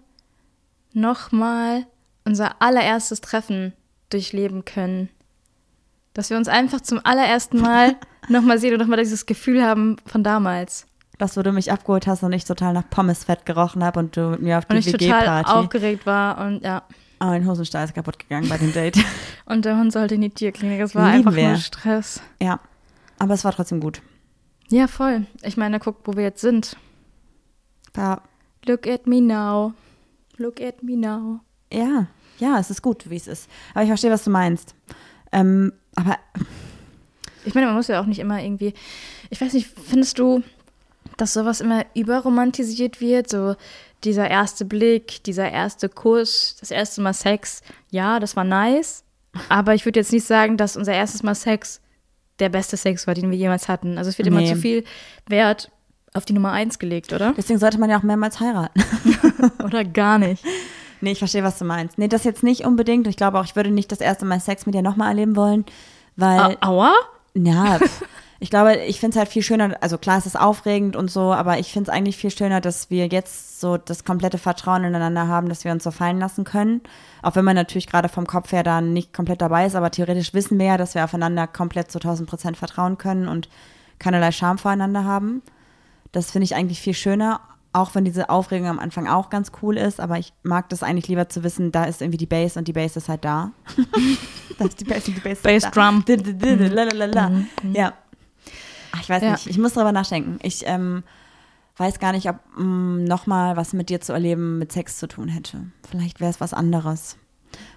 nochmal unser allererstes Treffen durchleben können. Dass wir uns einfach zum allerersten Mal nochmal sehen und nochmal dieses Gefühl haben von damals. Das, wo du mich abgeholt hast und ich total nach Pommesfett gerochen habe und du mit mir auf Und die ich total WG-Party. aufgeregt war und ja. Oh, mein Hosenstall ist kaputt gegangen bei dem Date. Und der Hund sollte in die Tierklinik. Es war Lieben einfach wir. nur Stress. ja, aber es war trotzdem gut. Ja, voll. Ich meine, guck, wo wir jetzt sind. War, Look at me now. Look at me now. ja, ja, es ist gut, wie es ist. Aber ich verstehe, was du meinst. Ähm, aber Ich meine, man muss ja auch nicht immer irgendwie. Ich weiß nicht, findest du, dass sowas immer überromantisiert wird? So dieser erste Blick, dieser erste Kuss, das erste Mal Sex. Ja, das war nice. Aber ich würde jetzt nicht sagen, dass unser erstes Mal Sex der beste Sex war, den wir jemals hatten. Also es wird immer Nee. zu viel Wert auf die Nummer eins gelegt, oder? deswegen sollte man ja auch mehrmals heiraten. Oder gar nicht. Nee, ich verstehe, was du meinst. Nee, das jetzt nicht unbedingt. Ich glaube auch, ich würde nicht das erste Mal Sex mit dir nochmal erleben wollen, weil, Au- Aua? ja, ich glaube, ich finde es halt viel schöner, also klar, es ist aufregend und so, aber ich finde es eigentlich viel schöner, dass wir jetzt so das komplette Vertrauen ineinander haben, dass wir uns so fallen lassen können. Auch wenn man natürlich gerade vom Kopf her da nicht komplett dabei ist, aber theoretisch wissen wir ja, dass wir aufeinander komplett zu 1000 Prozent vertrauen können und keinerlei Scham voreinander haben. Das finde ich eigentlich viel schöner, auch wenn diese Aufregung am Anfang auch ganz cool ist, aber ich mag das eigentlich lieber zu wissen, da ist irgendwie die Bass und die Bass ist halt da. da ist die Bass und die Bass ist Bass da. Drum. Lalalala. Ja. Ach, ich weiß Ja. nicht, ich muss darüber nachdenken. Ich ähm, weiß gar nicht, ob nochmal was mit dir zu erleben mit Sex zu tun hätte. Vielleicht wäre es was anderes.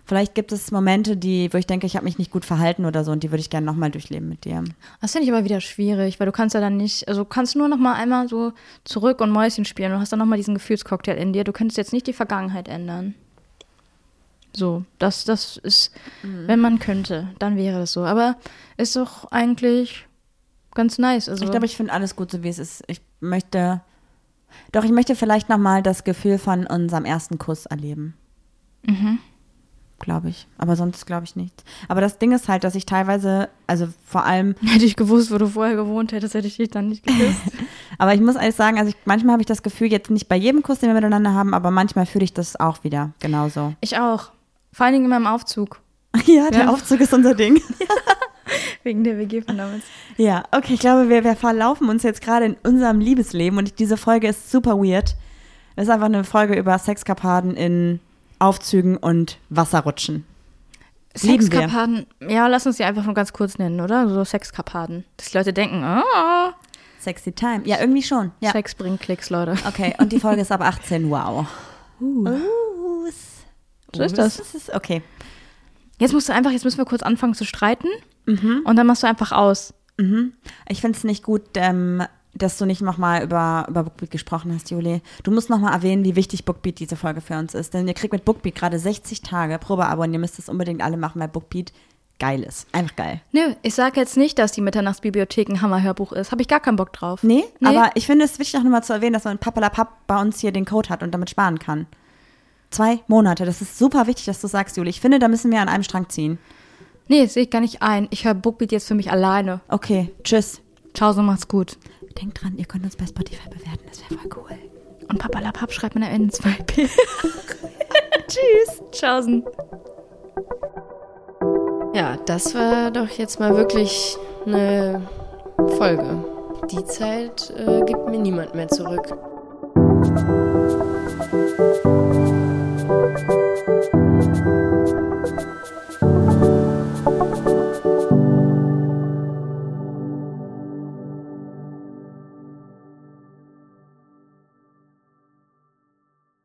Vielleicht gibt es Momente, die, wo ich denke, ich habe mich nicht gut verhalten oder so und die würde ich gerne nochmal durchleben mit dir. Das finde ich aber wieder schwierig, weil du kannst ja dann nicht, also du kannst nur noch mal einmal so zurück und Mäuschen spielen und hast dann noch mal diesen Gefühlscocktail in dir. Du könntest jetzt nicht die Vergangenheit ändern. So, das, das ist, wenn man könnte, dann wäre das so. Aber ist doch eigentlich ganz nice. Also, Ich glaube, ich finde alles gut, so wie es ist. Ich möchte, doch, ich möchte vielleicht nochmal das Gefühl von unserem ersten Kuss erleben. Mhm. Glaube ich. Aber sonst glaube ich nicht. Aber das Ding ist halt, dass ich teilweise, also vor allem, hätte ich gewusst, wo du vorher gewohnt hättest, hätte ich dich dann nicht geküsst. aber ich muss ehrlich sagen, also ich, manchmal habe ich das Gefühl, jetzt nicht bei jedem Kuss, den wir miteinander haben, aber manchmal fühle ich das auch wieder genauso. ich auch. Vor allen Dingen in meinem Aufzug. Ja, der Ja. Aufzug ist unser Ding. Wegen der WG von damals. Ja, okay, ich glaube, wir, wir verlaufen uns jetzt gerade in unserem Liebesleben und diese Folge ist super weird. Das ist einfach eine Folge über Sexkapaden in Aufzügen und Wasserrutschen. Sexkarpaden. Ja, lass uns die einfach nur ganz kurz nennen, oder? So Sexkarpaden. Dass die Leute denken, ah, Sexy Time. Ja, irgendwie schon. Ja. Sex bringt Klicks, Leute. Okay, und die Folge ist ab 18. Wow. Uh. So ist das. okay. Jetzt musst du einfach, jetzt müssen wir kurz anfangen zu streiten Mhm. und dann machst du einfach aus. Ich finde es nicht gut, ähm, dass du nicht nochmal über, über Bookbeat gesprochen hast, Juli. Du musst nochmal erwähnen, wie wichtig Bookbeat diese Folge für uns ist. Denn ihr kriegt mit Bookbeat gerade 60 Tage Probeabo und ihr müsst es unbedingt alle machen, weil Bookbeat geil ist. Einfach geil. Nö, ich sage jetzt nicht, dass die Mitternachtsbibliothek ein Hammerhörbuch ist. Habe ich gar keinen Bock drauf. Nee, Nee. aber ich finde es wichtig, auch nochmal zu erwähnen, dass man Papalapap bei uns hier den Code hat und damit sparen kann. Zwei Monate. Das ist super wichtig, dass du sagst, Juli. Ich finde, da müssen wir an einem Strang ziehen. Nee, sehe ich gar nicht ein. Ich höre Bookbeat jetzt für mich alleine. Okay, tschüss. Ciao, so macht's gut. Denkt dran, ihr könnt uns bei Spotify bewerten, das wäre voll cool. Und Papalapap schreibt man am Ende 2P. Tschüss. Tschaußen. Ja, das war doch jetzt mal wirklich eine Folge. Die Zeit äh, gibt mir niemand mehr zurück.